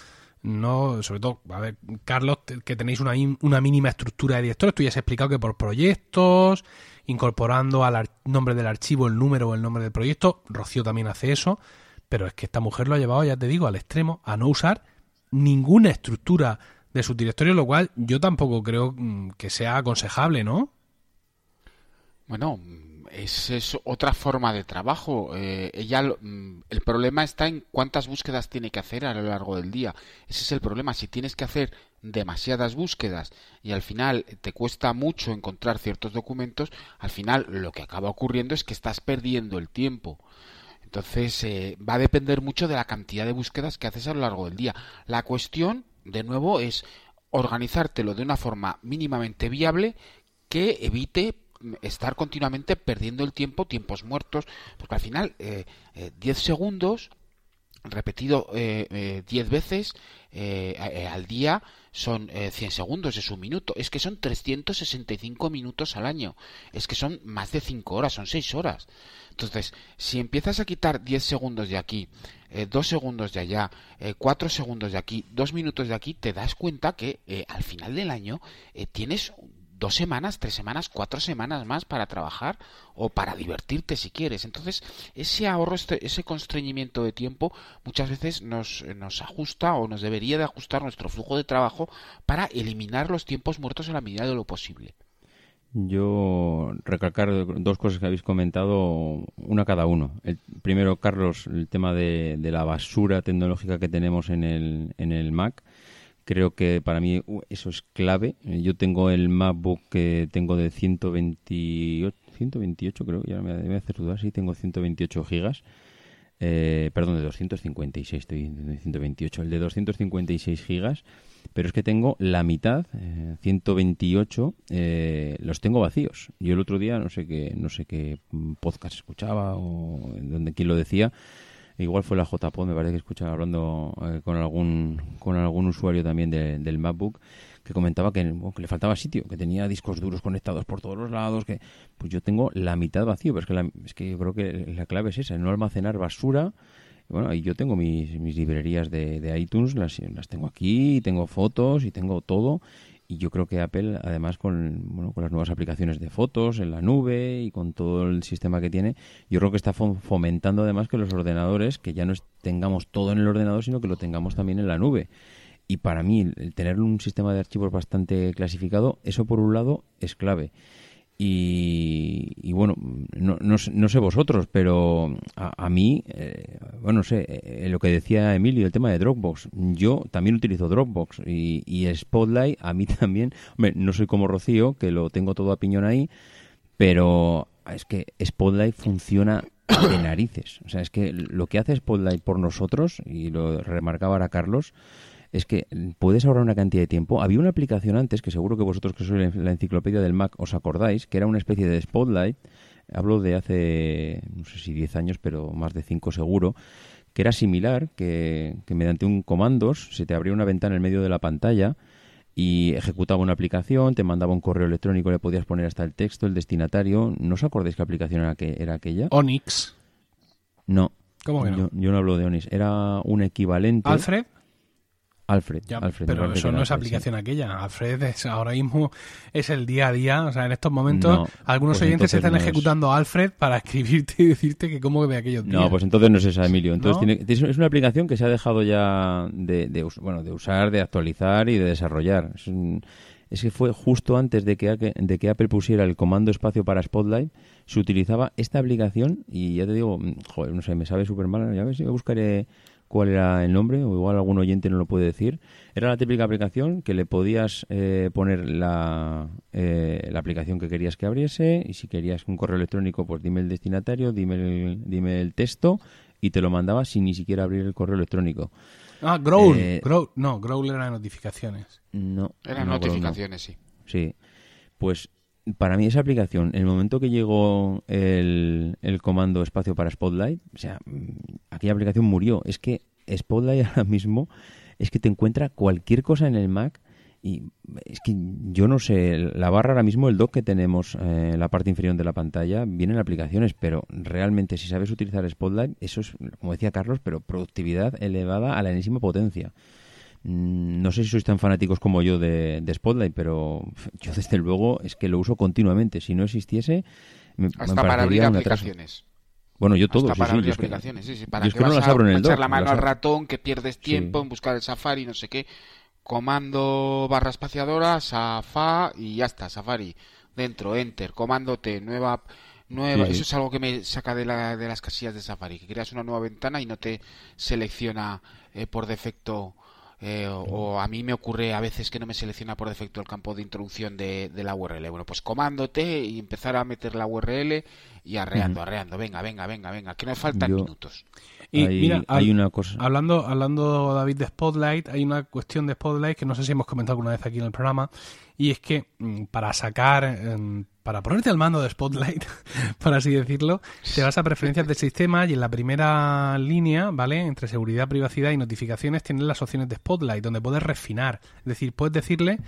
no, sobre todo, a ver, Carlos, que tenéis una, una mínima estructura de directores, tú ya has explicado que por proyectos, incorporando al nombre del archivo el número o el nombre del proyecto, Rocío también hace eso, pero es que esta mujer lo ha llevado, ya te digo, al extremo, a no usar ninguna estructura de su directorio, lo cual yo tampoco creo mm, que sea aconsejable, ¿no? Bueno, es, es otra forma de trabajo. Eh, ella, mm, el problema está en cuántas búsquedas tiene que hacer a lo largo del día. Ese es el problema. Si tienes que hacer demasiadas búsquedas y al final te cuesta mucho encontrar ciertos documentos, al final lo que acaba ocurriendo es que estás perdiendo el tiempo. Entonces eh, va a depender mucho de la cantidad de búsquedas que haces a lo largo del día. La cuestión, de nuevo, es organizártelo de una forma mínimamente viable que evite estar continuamente perdiendo el tiempo, tiempos muertos, porque al final eh, 10 eh, segundos repetido 10 eh, eh veces eh, al día son 100 segundos, es un minuto. Es que son 365 minutos al año. Es que son más de 5 horas, son 6 horas. Entonces, si empiezas a quitar 10 segundos de aquí, 2 segundos de allá, 4 segundos de aquí, 2 minutos de aquí, te das cuenta que al final del año tienes dos semanas, tres semanas, cuatro semanas más para trabajar o para divertirte si quieres. Entonces, ese ahorro, este, ese constreñimiento de tiempo muchas veces nos, nos ajusta o nos debería de ajustar nuestro flujo de trabajo para eliminar los tiempos muertos en la medida de lo posible. Yo recalcar dos cosas que habéis comentado, una cada uno. El, primero, Carlos, el tema de, de la basura tecnológica que tenemos en el, en el Mac Creo que para mí eso es clave. Yo tengo el MacBook que tengo de 128, 128 creo, ya me debe hacer dudar, sí, tengo 128 gigas. Eh, perdón, de 256, estoy de 128, el de 256 gigas, pero es que tengo la mitad, 128, eh, eh, los tengo vacíos. Yo el otro día no sé qué, no sé qué podcast escuchaba o donde quién lo decía, igual fue la JPO, me parece que escuchaba hablando eh, con algún con algún usuario también del MacBook que comentaba que, le faltaba sitio, que tenía discos duros conectados por todos los lados, que pues yo tengo la mitad vacío, pero es que, es que yo creo que la clave es esa, no almacenar basura. Bueno, y yo tengo mis, mis librerías de, de iTunes, las, las tengo aquí, tengo fotos y tengo todo y yo creo que Apple, además con, bueno, con las nuevas aplicaciones de fotos en la nube y con todo el sistema que tiene, yo creo que está fomentando además que los ordenadores, que ya no tengamos todo en el ordenador, sino que lo tengamos también en la nube. Y para mí, el tener un sistema de archivos bastante clasificado, eso por un lado es clave. Y, bueno, no, no, sé vosotros, pero a, mí, eh, bueno, no sé, eh, lo que decía Emilio, el tema de Dropbox. Yo también utilizo Dropbox y, y Spotlight, a mí también. Hombre, no soy como Rocío, que lo tengo todo a piñón ahí, pero es que Spotlight funciona de narices. O sea, es que lo que hace Spotlight por nosotros, y lo remarcaba ahora Carlos, es que puedes ahorrar una cantidad de tiempo. Había una aplicación antes, que seguro que vosotros que sois la enciclopedia del Mac os acordáis, que era una especie de Spotlight, hablo de hace, no sé si 10 años, pero más de 5 seguro, que era similar, que, que mediante un comandos se te abría una ventana en medio de la pantalla y ejecutaba una aplicación, te mandaba un correo electrónico, le podías poner hasta el texto, el destinatario. ¿No os acordáis qué aplicación era, que, era aquella? Onyx. No. ¿Cómo que no? Yo, yo, no hablo de Onyx. Era un equivalente. ¿Alfred? Alfred. pero eso no es aplicación aquella. Alfred es, ahora mismo es el día a día. O sea, en estos momentos algunos pues oyentes están ejecutando a Alfred para escribirte y decirte que cómo ve aquellos días. No, pues entonces no es esa, Emilio. Entonces es una aplicación que se ha dejado ya de, bueno, de usar, de actualizar y de desarrollar. Es, que fue justo antes de que, de que Apple pusiera el comando espacio para Spotlight, se utilizaba esta aplicación y ya te digo, mm, joder, no sé, me sabe súper mal. Ya ves, me buscaré cuál era el nombre, o igual algún oyente no lo puede decir. Era la típica aplicación que le podías eh, poner la, eh, la aplicación que querías que abriese, y si querías un correo electrónico, pues dime el destinatario, dime el, dime el texto, y te lo mandaba sin ni siquiera abrir el correo electrónico. Ah, Growl. Eh, no, Growl era notificaciones. No. Eran notificaciones, sí. Sí. Pues para mí esa aplicación, el momento que llegó el, el, comando espacio para Spotlight, o sea, aquella aplicación murió. Es que Spotlight ahora mismo es que te encuentra cualquier cosa en el Mac y es que yo no sé, la barra ahora mismo, el dock que tenemos eh, en la parte inferior de la pantalla, vienen aplicaciones, pero realmente si sabes utilizar Spotlight, eso es, como decía Carlos, pero productividad elevada a la enésima potencia. Mm, no sé si sois tan fanáticos como yo de, Spotlight, pero yo desde luego es que lo uso continuamente. Si no existiese, me, Hasta para abrir aplicaciones. Bueno, yo todo. Hasta para abrir aplicaciones, sí, sí. Para que, no las abro en el echar la mano al ratón, que pierdes tiempo en buscar el Safari, no sé qué. Comando barra espaciadora, Safari y ya está, Safari. Dentro, Enter, comando T, nueva nueva. Eso es algo que me saca de, la, de las casillas de Safari, que creas una nueva ventana y no te selecciona eh, por defecto eh, o, a mí me ocurre a veces que no me selecciona por defecto el campo de introducción de, la URL. Bueno, pues comando T y empezar a meter la URL y arreando, arreando. Venga, venga, venga, venga, que no faltan minutos. Y mira, hay una cosa. Hablando, hablando, David, de Spotlight, hay una cuestión de Spotlight que no sé si hemos comentado alguna vez aquí en el programa, y es que mm, para sacar, em, para ponerte al mando de Spotlight, por así decirlo, te vas a preferencias del sistema y en la primera línea, ¿vale? Entre seguridad, privacidad y notificaciones tienes las opciones de Spotlight, donde puedes refinar. Es decir, puedes decirle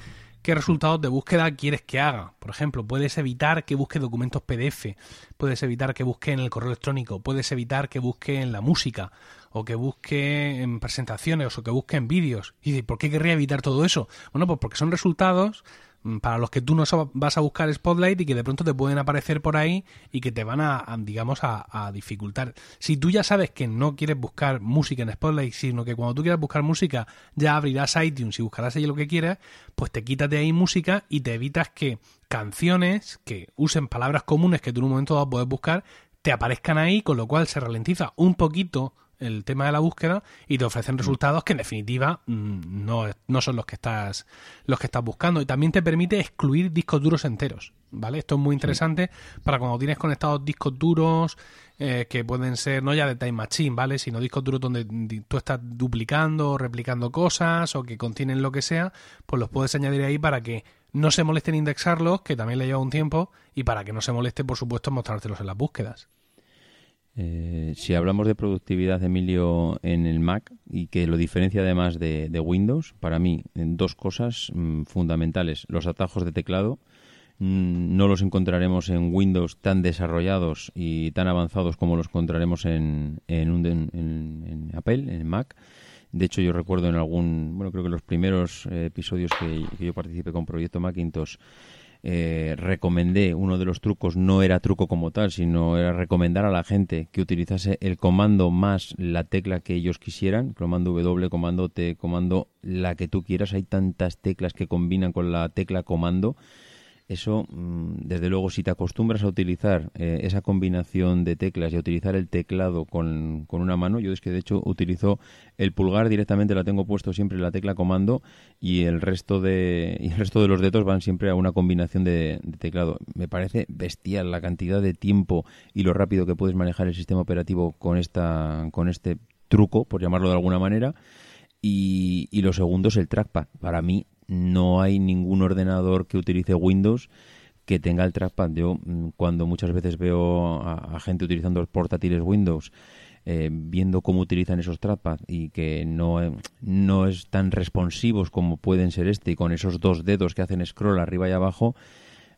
qué resultados de búsqueda quieres que haga. Por ejemplo, puedes evitar que busque documentos PDF, puedes evitar que busque en el correo electrónico, puedes evitar que busque en la música, o que busque en presentaciones, o que busque en vídeos. Y ¿por qué querría evitar todo eso? Bueno, pues porque son resultados mm, para los que tú no vas a buscar Spotlight y que de pronto te pueden aparecer por ahí y que te van a, digamos, a, dificultar. Si tú ya sabes que no quieres buscar música en Spotlight, sino que cuando tú quieras buscar música ya abrirás iTunes y buscarás ahí lo que quieras, pues te quitas de ahí música y te evitas que canciones que usen palabras comunes que tú en un momento dado puedes buscar te aparezcan ahí, con lo cual se ralentiza un poquito el tema de la búsqueda y te ofrecen mm. resultados que en definitiva mm, no, no, son los que estás los que estás buscando. Y también te permite excluir discos duros enteros vale esto es muy interesante para cuando tienes conectados discos duros eh, que pueden ser no ya de time machine vale sino discos duros donde tú estás duplicando o replicando cosas o que contienen lo que sea pues los puedes añadir ahí para que no se moleste en indexarlos que también le lleva un tiempo y para que no se moleste por supuesto mostrártelos en las búsquedas eh, si hablamos de productividad, Emilio, en el Mac y que lo diferencia además de, Windows, para mí, en dos cosas mm, fundamentales. Los atajos de teclado mm, no los encontraremos en Windows tan desarrollados y tan avanzados como los encontraremos en, en, Apple, en Mac. De hecho, yo recuerdo en algún, bueno, creo que los primeros eh, episodios que, que yo participé con Proyecto Macintosh, eh, recomendé, uno de los trucos no era truco como tal, sino era recomendar a la gente que utilizase el comando más la tecla que ellos quisieran, comando W, comando T, comando la que tú quieras. Hay tantas teclas que combinan con la tecla comando eso, mm, desde luego, si te acostumbras a utilizar eh, esa combinación de teclas y a utilizar el teclado con, con, una mano, yo es que de hecho utilizo el pulgar directamente, la tengo puesto siempre en la tecla comando y el resto de, el resto de los dedos van siempre a una combinación de, teclado. Me parece bestial la cantidad de tiempo y lo rápido que puedes manejar el sistema operativo con, esta, con este truco, por llamarlo de alguna manera. Y, y lo segundo es el trackpad. Para mí no hay ningún ordenador que utilice Windows que tenga el trackpad. Yo mm, cuando muchas veces veo a, gente utilizando los portátiles Windows, eh, viendo cómo utilizan esos trackpad y que no, eh, no es tan responsivos como pueden ser este y con esos dos dedos que hacen scroll arriba y abajo,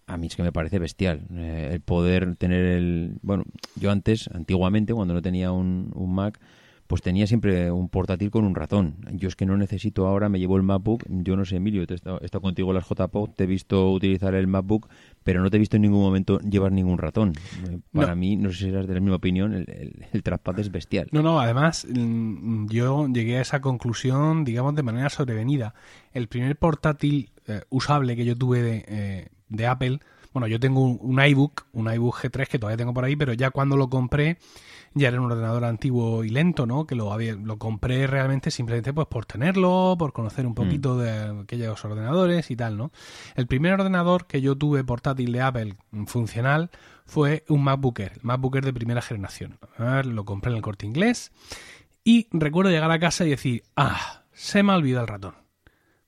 a mí es que me parece bestial. Eh, el poder tener el... Bueno, yo antes, antiguamente, cuando no tenía un Mac, pues tenía siempre un portátil con un ratón. Yo es que no necesito ahora, me llevo el MacBook, yo no sé, Emilio, te he estado, contigo en las JPOD, te he visto utilizar el MacBook, pero no te he visto en ningún momento llevar ningún ratón. Eh, para mí, no sé si eras de la misma opinión, el, el, trackpad es bestial. No, no, además mm, yo llegué a esa conclusión, digamos, de manera sobrevenida. El primer portátil eh, usable que yo tuve de, eh, de Apple, bueno, yo tengo un, un iBook, un iBook G3 que todavía tengo por ahí, pero ya cuando lo compré ya era un ordenador antiguo y lento, ¿no? Que lo, había, lo compré realmente simplemente pues por tenerlo, por conocer un mm. poquito de aquellos ordenadores y tal, ¿no? El primer ordenador que yo tuve portátil de Apple funcional fue un MacBook Air, el MacBook Air de primera generación. lo compré en el corte inglés y recuerdo llegar a casa y decir, ah, se me ha olvidado el ratón.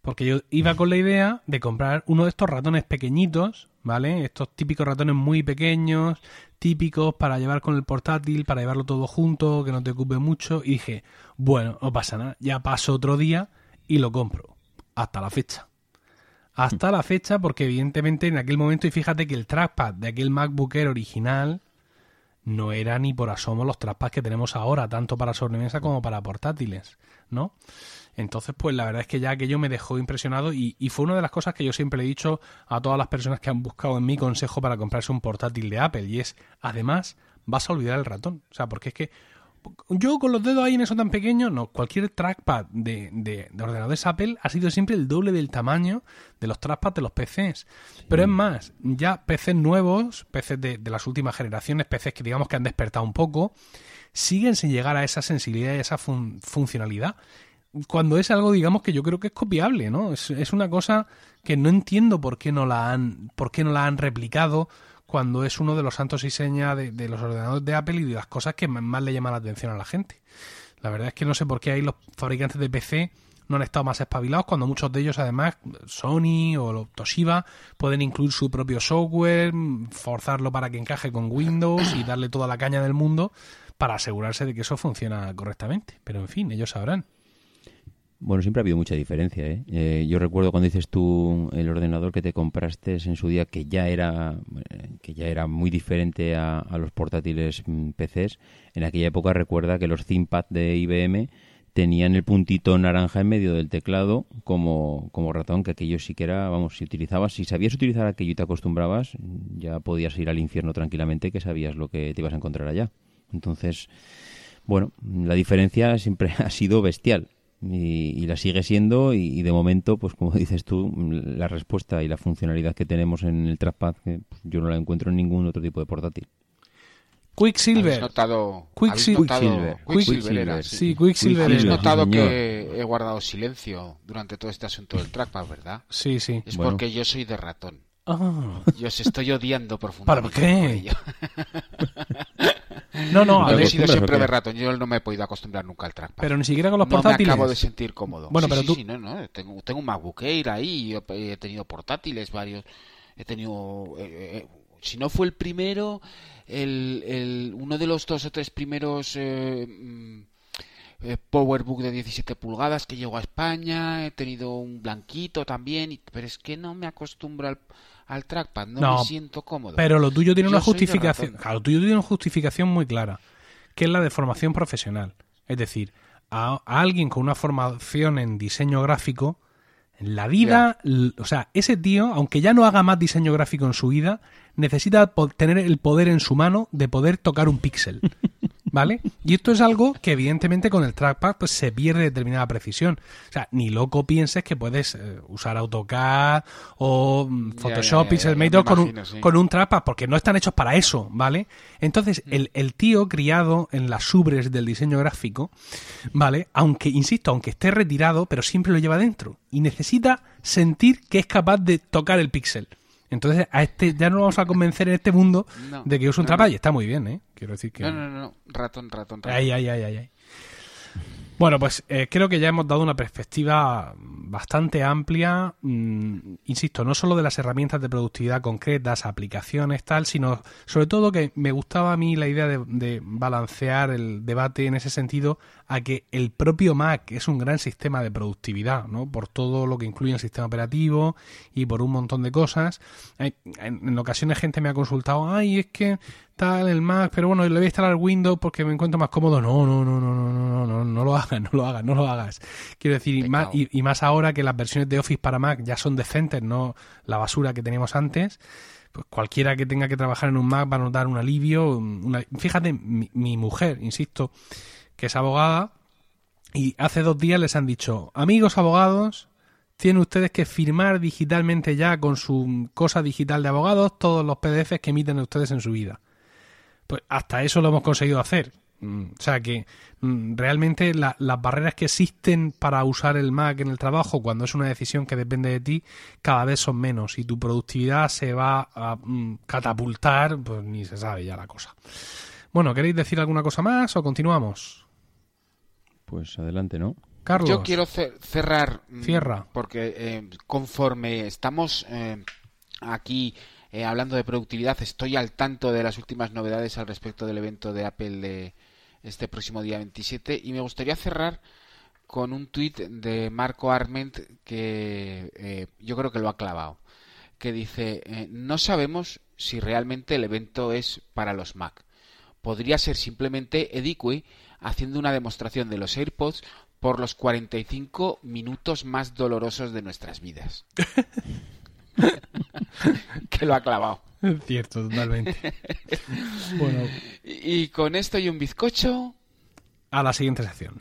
Porque yo iba con la idea de comprar uno de estos ratones pequeñitos, ¿vale? Estos típicos ratones muy pequeños, típicos para llevar con el portátil, para llevarlo todo junto, que no te ocupe mucho. Y dije, bueno, no pasa nada, ya paso otro día y lo compro. Hasta la fecha. Hasta la fecha, porque evidentemente en aquel momento, y fíjate que el trackpad de aquel MacBook Air original no era ni por asomo los trackpads que tenemos ahora, tanto para sobremesa como para portátiles, ¿no? Entonces, pues la verdad es que ya aquello me dejó impresionado y, y, fue una de las cosas que yo siempre he dicho a todas las personas que han buscado en mi consejo para comprarse un portátil de Apple y es, además, vas a olvidar el ratón. O sea, porque es que yo con los dedos ahí en eso tan pequeño, no, cualquier trackpad de, de, de ordenadores Apple ha sido siempre el doble del tamaño de los trackpads de los PCs. Pero es más, ya PCs nuevos, PCs de, de, las últimas generaciones, PCs que digamos que han despertado un poco, siguen sin llegar a esa sensibilidad y esa fun funcionalidad. Cuando es algo, digamos, que yo creo que es copiable, ¿no? Es, es una cosa que no entiendo por qué no la han, por qué no la han replicado cuando es uno de los santos y señas de, los ordenadores de Apple y de las cosas que más le llaman la atención a la gente. La verdad es que no sé por qué ahí los fabricantes de PC no han estado más espabilados cuando muchos de ellos además Sony o Toshiba pueden incluir su propio software, forzarlo para que encaje con Windows y darle toda la caña del mundo para asegurarse de que eso funciona correctamente. Pero en fin, ellos sabrán. Bueno, siempre ha habido mucha diferencia. ¿eh? Eh, yo recuerdo cuando dices tú el ordenador que te compraste en su día que ya era que ya era muy diferente a, a los portátiles PCs. En aquella época recuerda que los ThinkPad de IBM tenían el puntito naranja en medio del teclado como, como ratón, que aquello sí que era, vamos, si utilizabas, si sabías utilizar aquello y te acostumbrabas, ya podías ir al infierno tranquilamente que sabías lo que te ibas a encontrar allá. Entonces, bueno, la diferencia siempre ha sido bestial y, y, la sigue siendo y, y, de momento, pues como dices tú, la respuesta y la funcionalidad que tenemos en el trackpad, que pues, yo no la encuentro en ningún otro tipo de portátil. Quicksilver. ¿Habéis notado, Quicksilver. ¿habéis notado, Quicksilver. Quicksilver era, Sí, Quicksilver. Habéis Quicksilver, notado sí, señor. que he guardado silencio durante todo este asunto del trackpad, ¿verdad? Sí, sí. Es Bueno. porque yo soy de ratón. Ah. Y os estoy odiando profundamente. ¿Para qué? No, no, a Yo he ver, sido siempre de ratón. Yo no me he podido acostumbrar nunca al trackpad. pero ni siquiera con los no me portátiles. acabo de sentir cómodo. Bueno, Sí, pero sí, tú- sí, no, no, Tengo, tengo un MacBook Air ahí, yo he tenido portátiles varios, he tenido... eh, eh, si no fue el primero, el, el- uno de los dos o tres primeros eh, mm, eh, PowerBook de 17 pulgadas que llegó a España, he tenido un blanquito también, y- pero es que no me acostumbro al, al trackpad, no, No, me siento cómodo. Pero lo tuyo tiene Yo una justificación. Claro, lo tuyo tiene una justificación muy clara, que es la de formación profesional. Es decir, a, a alguien con una formación en diseño gráfico, en la vida, o sea, ese tío, aunque ya no haga más diseño gráfico en su vida, necesita tener el poder en su mano de poder tocar un píxel. ¿Vale? Y esto es algo que evidentemente con el trackpad pues se pierde determinada precisión. O sea, ni loco pienses que puedes eh, usar AutoCAD o mm, Photoshop, Pixelmator con, un, sí. con un trackpad porque no están hechos para eso, ¿vale? Entonces, Mm. el, el tío criado en las ubres del diseño gráfico, ¿vale? Aunque, insisto, aunque esté retirado, pero siempre lo lleva dentro y necesita sentir que es capaz de tocar el píxel. Entonces, a este ya no vamos a convencer en este mundo No, de que use un no, trackpad no. y está muy bien, ¿eh? Quiero decir que... No, no, no, ratón, ratón, ratón. Ay, ay, ay, ay, ay. Bueno, pues eh, creo que ya hemos dado una perspectiva bastante amplia, mm, insisto, no solo de las herramientas de productividad concretas, aplicaciones, tal, sino sobre todo que me gustaba a mí la idea de, de balancear el debate en ese sentido a que el propio Mac es un gran sistema de productividad, ¿no? Por todo lo que incluye el sistema operativo y por un montón de cosas. Eh, en, ocasiones gente me ha consultado, ay, es que tal el Mac, pero bueno, le voy a instalar Windows porque me encuentro más cómodo. No, no, no, no, no, no, no, no lo hagas, no lo hagas, no lo hagas. Quiero decir, y más, y, y más ahora que las versiones de Office para Mac ya son decentes, no la basura que teníamos antes pues cualquiera que tenga que trabajar en un Mac va a notar un alivio. Una... Fíjate, mi, mi, mujer, insisto, que es abogada, y hace dos días les han dicho, amigos abogados, tienen ustedes que firmar digitalmente ya con su cosa digital de abogados todos los PDFs que emiten ustedes en su vida. Pues hasta eso lo hemos conseguido hacer. Mm, O sea que mm, realmente la- las barreras que existen para usar el Mac en el trabajo cuando es una decisión que depende de ti cada vez son menos y tu productividad se va a mm, catapultar, pues ni se sabe ya la cosa. Bueno, ¿queréis decir alguna cosa más o continuamos? Pues adelante, ¿no? Carlos. Yo quiero ce- cerrar. mm, Cierra. Porque eh, conforme estamos eh, aquí eh, hablando de productividad, estoy al tanto de las últimas novedades al respecto del evento de Apple de este próximo día 27. Y me gustaría cerrar con un tuit de Marco Arment que eh, yo creo que lo ha clavado. Que dice: eh, No sabemos si realmente el evento es para los Mac. Podría ser simplemente Edique haciendo una demostración de los AirPods por los 45 minutos más dolorosos de nuestras vidas. que lo ha clavado. Cierto, totalmente. bueno. Y con esto y un bizcocho. A la siguiente sección.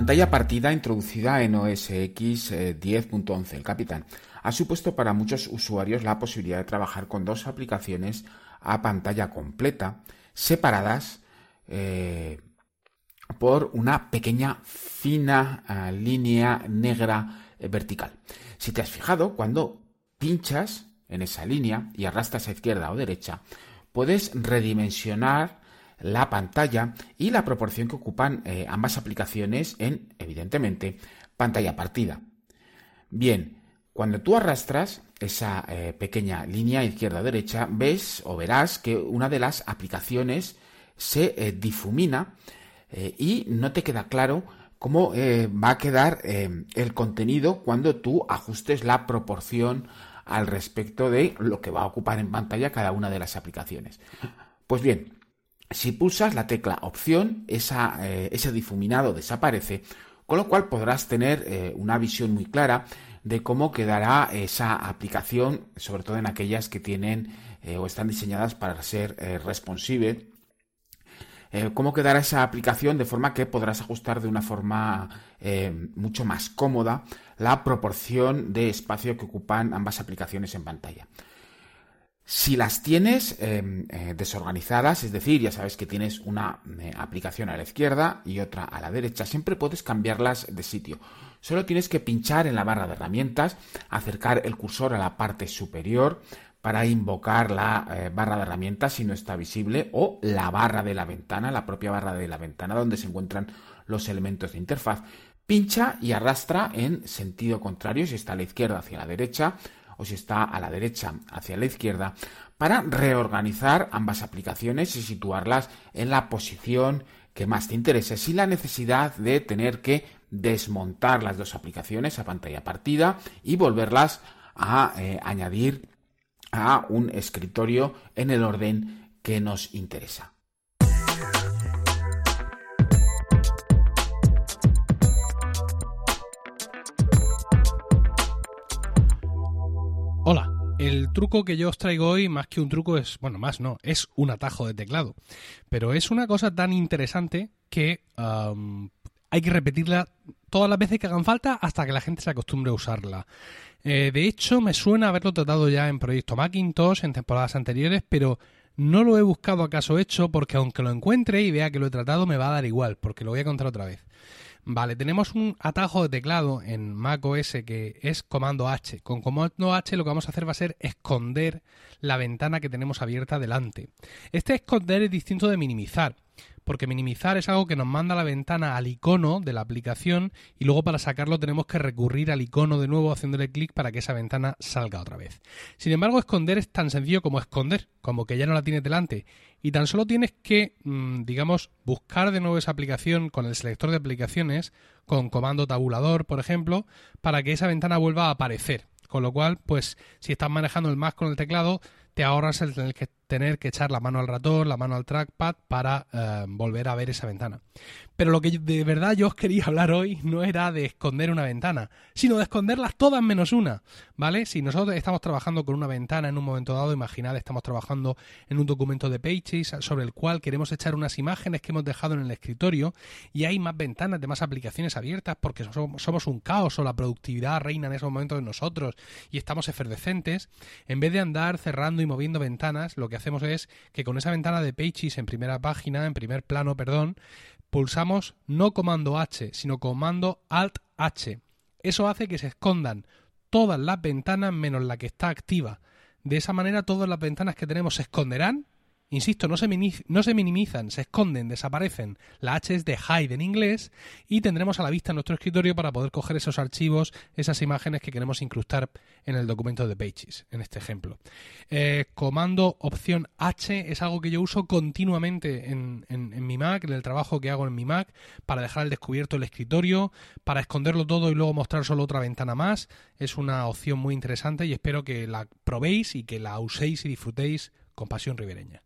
Pantalla partida introducida en OS X 10.11. El capitán ha supuesto para muchos usuarios la posibilidad de trabajar con dos aplicaciones a pantalla completa, separadas eh, por una pequeña fina eh, línea negra eh, vertical. Si te has fijado, cuando pinchas en esa línea y arrastras a izquierda o derecha, puedes redimensionar la pantalla y la proporción que ocupan eh, ambas aplicaciones en, evidentemente, pantalla partida. Bien, cuando tú arrastras esa eh, pequeña línea izquierda-derecha, ves o verás que una de las aplicaciones se eh, difumina y no te queda claro cómo va a quedar el contenido cuando tú ajustes la proporción al respecto de lo que va a ocupar en pantalla cada una de las aplicaciones. Pues bien, si pulsas la tecla opción, eh, ese difuminado desaparece, con lo cual podrás tener eh, una visión muy clara de cómo quedará esa aplicación, sobre todo en aquellas que tienen eh, o están diseñadas para ser responsive. cómo quedará esa aplicación de forma que podrás ajustar de una forma mucho más cómoda la proporción de espacio que ocupan ambas aplicaciones en pantalla. Si las tienes em, eh, desorganizadas, es decir, ya sabes que tienes una eh, aplicación a la izquierda y otra a la derecha, siempre puedes cambiarlas de sitio. Solo tienes que pinchar en la barra de herramientas, acercar el cursor a la parte superior para invocar la eh, barra de herramientas si no está visible o la barra de la ventana, la propia barra de la ventana donde se encuentran los elementos de interfaz. Pincha y arrastra en sentido contrario, si está a la izquierda hacia la derecha, o si está a la derecha hacia la izquierda, para reorganizar ambas aplicaciones y situarlas en la posición que más te interese, sin la necesidad de tener que desmontar las dos aplicaciones a pantalla partida y volverlas a eh, añadir a un escritorio en el orden que nos interesa. Truco que yo os traigo hoy, más que un truco, es, bueno, más no, es un atajo de teclado. Pero es una cosa tan interesante que hay que repetirla todas las veces que hagan falta hasta que la gente se acostumbre a usarla. Eh, de hecho, me suena haberlo tratado ya en Proyecto Macintosh en temporadas anteriores, pero no lo he buscado acaso hecho porque aunque lo encuentre y vea que lo he tratado, me va a dar igual, porque lo voy a contar otra vez. Vale, tenemos un atajo de teclado en macOS que es comando H. Con comando H lo que vamos a hacer va a ser esconder la ventana que tenemos abierta delante. Este esconder es distinto de minimizar porque minimizar es algo que nos manda la ventana al icono de la aplicación y luego para sacarlo tenemos que recurrir al icono de nuevo haciéndole clic para que esa ventana salga otra vez. Sin embargo, esconder es tan sencillo como esconder, como que ya no la tienes delante y tan solo tienes que, mm, digamos, buscar de nuevo esa aplicación con el selector de aplicaciones, con comando tabulador, por ejemplo, para que esa ventana vuelva a aparecer. Con lo cual, pues si estás manejando el Mac con el teclado, te ahorras el tener que tener que echar la mano al ratón, la mano al trackpad para eh, volver a ver esa ventana. Pero lo que de verdad yo os quería hablar hoy no era de esconder una ventana, sino de esconderlas todas menos una, ¿vale? Si nosotros estamos trabajando con una ventana en un momento dado, imaginad, estamos trabajando en un documento de Pages sobre el cual queremos echar unas imágenes que hemos dejado en el escritorio y hay más ventanas de más aplicaciones abiertas porque somos un caos o la productividad reina en esos momentos de nosotros y estamos efervescentes, en vez de andar cerrando y moviendo ventanas, lo que hacemos es que con esa ventana de Pages en primera página, en primer plano, perdón, pulsamos no comando H, sino comando Alt H. Eso hace que se escondan todas las ventanas menos la que está activa. De esa manera todas las ventanas que tenemos se esconderán Insisto, no se, minimizan, se esconden, desaparecen. La H es de hide en inglés y tendremos a la vista nuestro escritorio para poder coger esos archivos, esas imágenes que queremos incrustar en el documento de Pages, en este ejemplo. Eh, comando opción H es algo que yo uso continuamente en, en mi Mac, en el trabajo que hago en mi Mac, para dejar al descubierto el escritorio, para esconderlo todo y luego mostrar solo otra ventana más. Es una opción muy interesante y espero que la probéis y que la uséis y disfrutéis con pasión ribereña.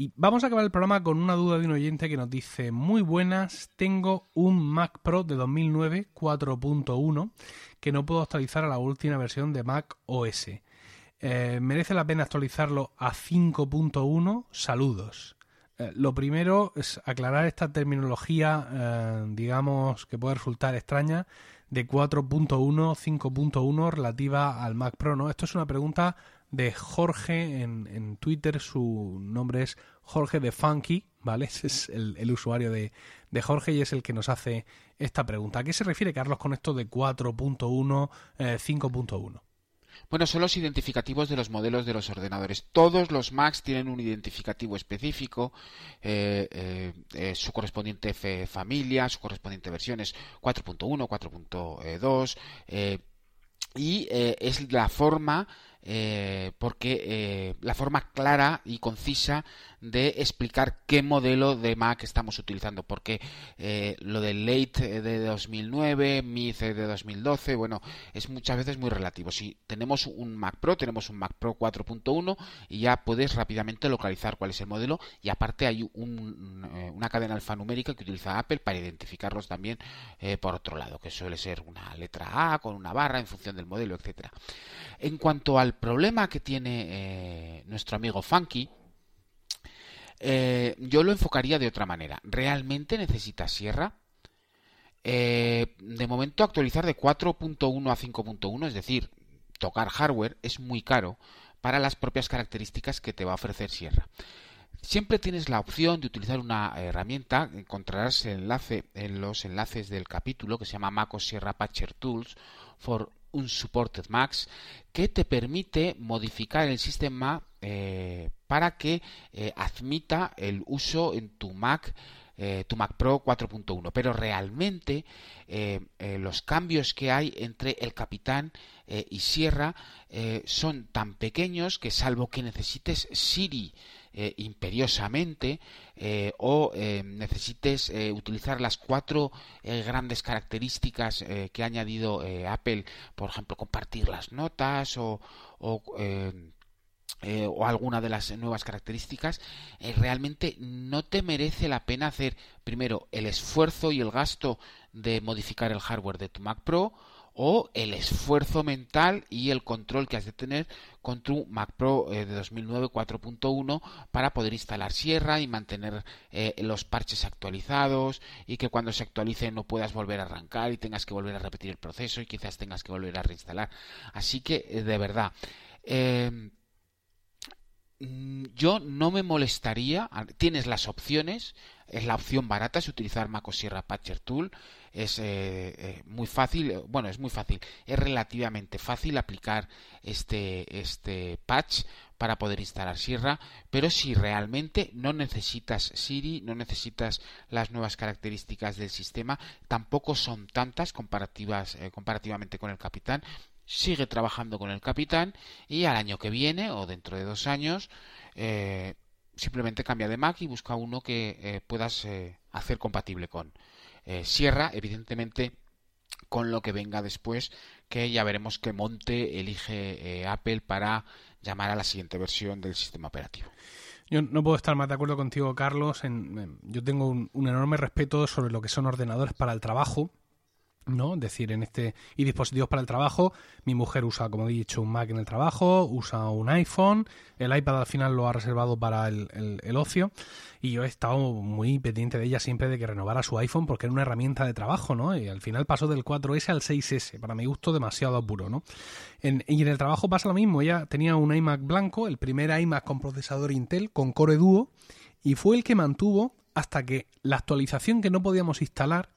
Y vamos a acabar el programa con una duda de un oyente que nos dice, muy buenas, tengo un Mac Pro de 2009 4.1 que no puedo actualizar a la última versión de Mac OS. Eh, ¿Merece la pena actualizarlo a 5.1? Saludos. Eh, lo primero es aclarar esta terminología, eh, digamos, que puede resultar extraña, de 4.1, 5.1 relativa al Mac Pro, ¿no? Esto es una pregunta de Jorge en, en, Twitter. Su nombre es Jorge de Funky, ¿vale? Ese es el, usuario de, de, Jorge y es el que nos hace esta pregunta. ¿A qué se refiere, Carlos, con esto de 4.1, 5.1? Eh, bueno, son los identificativos de los modelos de los ordenadores. Todos los Macs tienen un identificativo específico, eh, eh, su correspondiente familia, su correspondiente versión es 4.1, 4.2, y es la forma eh, porque eh, la forma clara y concisa de explicar qué modelo de Mac estamos utilizando, porque eh, lo del late de 2009, mid de 2012, bueno, es muchas veces muy relativo. Si tenemos un Mac Pro, tenemos un Mac Pro 4.1 y ya puedes rápidamente localizar cuál es el modelo y aparte hay una cadena alfanumérica que utiliza Apple para identificarlos también por otro lado, que suele ser una letra A con una barra en función del modelo, etcétera. En cuanto al problema que tiene eh, nuestro amigo Funky, eh, yo lo enfocaría de otra manera. ¿Realmente necesita Sierra? Eh, de momento actualizar de 4.1 a 5.1, es decir, tocar hardware es muy caro para las propias características que te va a ofrecer Sierra. Siempre tienes la opción de utilizar una herramienta, encontrarás el enlace en los enlaces del capítulo que se llama MacOS Sierra Patcher Tools for un Supported Max que te permite modificar el sistema eh, para que eh, admita el uso en tu Mac eh, tu Mac Pro 4.1 pero realmente los cambios que hay entre el Capitán y Sierra son tan pequeños que salvo que necesites Siri eh, imperiosamente eh, o eh, necesites utilizar las cuatro grandes características que ha añadido Apple, por ejemplo, compartir las notas o, alguna de las nuevas características, realmente no te merece la pena hacer primero el esfuerzo y el gasto de modificar el hardware de tu Mac Pro o el esfuerzo mental y el control que has de tener con tu Mac Pro eh, de 2009 4.1 para poder instalar Sierra y mantener eh, los parches actualizados y que cuando se actualice no puedas volver a arrancar y tengas que volver a repetir el proceso y quizás tengas que volver a reinstalar. Así que, eh, de verdad, mm, yo no me molestaría, tienes las opciones, es la opción barata, es utilizar MacOS Sierra Patcher Tool, es eh, eh, muy fácil, eh, bueno, es muy fácil, es relativamente fácil aplicar este, este patch para poder instalar Sierra, pero si realmente no necesitas Siri, no necesitas las nuevas características del sistema, tampoco son tantas comparativas, comparativamente con el Capitán, sigue trabajando con el Capitán y al año que viene o dentro de dos años simplemente cambia de Mac y busca uno que puedas hacer compatible con eh, Sierra, evidentemente con lo que venga después, que ya veremos qué monte elige Apple para llamar a la siguiente versión del sistema operativo. Yo no puedo estar más de acuerdo contigo, Carlos. Yo tengo un, enorme respeto sobre lo que son ordenadores para el trabajo ¿no? Es decir, en este y dispositivos para el trabajo, mi mujer usa, como he dicho, un Mac en el trabajo, usa un iPhone, el iPad al final lo ha reservado para el, el, ocio y yo he estado muy pendiente de ella siempre de que renovara su iPhone porque era una herramienta de trabajo, ¿no? Y al final pasó del 4S al 6S, para mi gusto demasiado apuro, ¿no? Y en el trabajo pasa lo mismo, ella tenía un iMac blanco, el primer iMac con procesador Intel, con Core Duo, y fue el que mantuvo hasta que la actualización que no podíamos instalar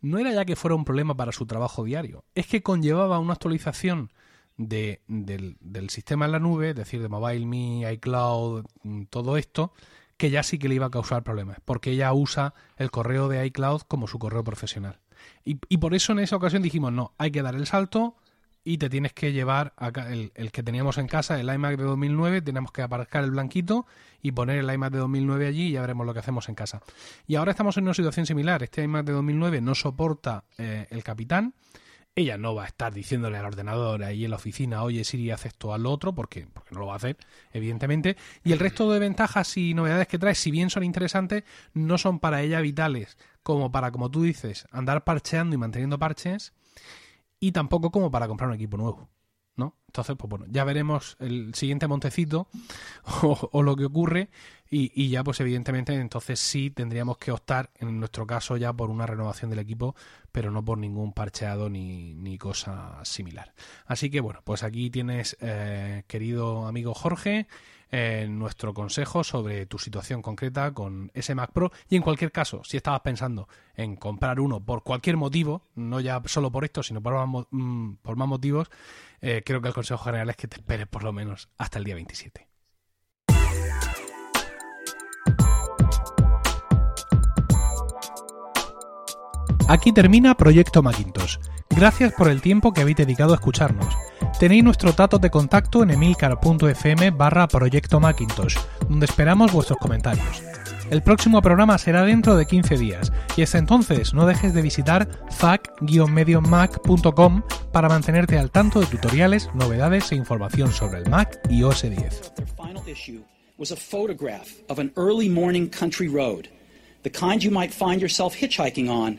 no era ya que fuera un problema para su trabajo diario, es que conllevaba una actualización de, del, del, sistema en la nube, es decir, de MobileMe, iCloud, mm, todo esto, que ya sí que le iba a causar problemas, porque ella usa el correo de iCloud como su correo profesional. Y, y por eso en esa ocasión dijimos, no, hay que dar el salto, y te tienes que llevar acá el, el, que teníamos en casa, el iMac de 2009, tenemos que aparcar el blanquito y poner el iMac de 2009 allí y ya veremos lo que hacemos en casa. Y ahora estamos en una situación similar, este iMac de 2009 no soporta eh, el capitán, ella no va a estar diciéndole al ordenador ahí en la oficina, oye Siri, haz esto al otro, porque, porque no lo va a hacer, evidentemente. Y el resto de ventajas y novedades que trae, si bien son interesantes, no son para ella vitales, como para, como tú dices, andar parcheando y manteniendo parches, y tampoco como para comprar un equipo nuevo. ¿no? Entonces, pues bueno, ya veremos el siguiente montecito o, lo que ocurre y, y, ya pues evidentemente entonces sí tendríamos que optar en nuestro caso ya por una renovación del equipo, pero no por ningún parcheado ni, ni cosa similar. Así que bueno, pues aquí tienes, eh, querido amigo Jorge, eh, nuestro consejo sobre tu situación concreta con ese Mac Pro y en cualquier caso, si estabas pensando en comprar uno por cualquier motivo, no ya solo por esto, sino por más, mm, por más motivos, eh, creo que el consejo general es que te esperes por lo menos hasta el día 27. Aquí termina Proyecto Macintosh. Gracias por el tiempo que habéis dedicado a escucharnos. Tenéis nuestro dato de contacto en emilcar.fm barra Proyecto Macintosh, donde esperamos vuestros comentarios. El próximo programa será dentro de 15 días y hasta entonces no dejes de visitar fac-mediomac.com para mantenerte al tanto de tutoriales, novedades e información sobre el Mac y OS 10. was a photograph of an early morning country road, the kind you might find yourself hitchhiking on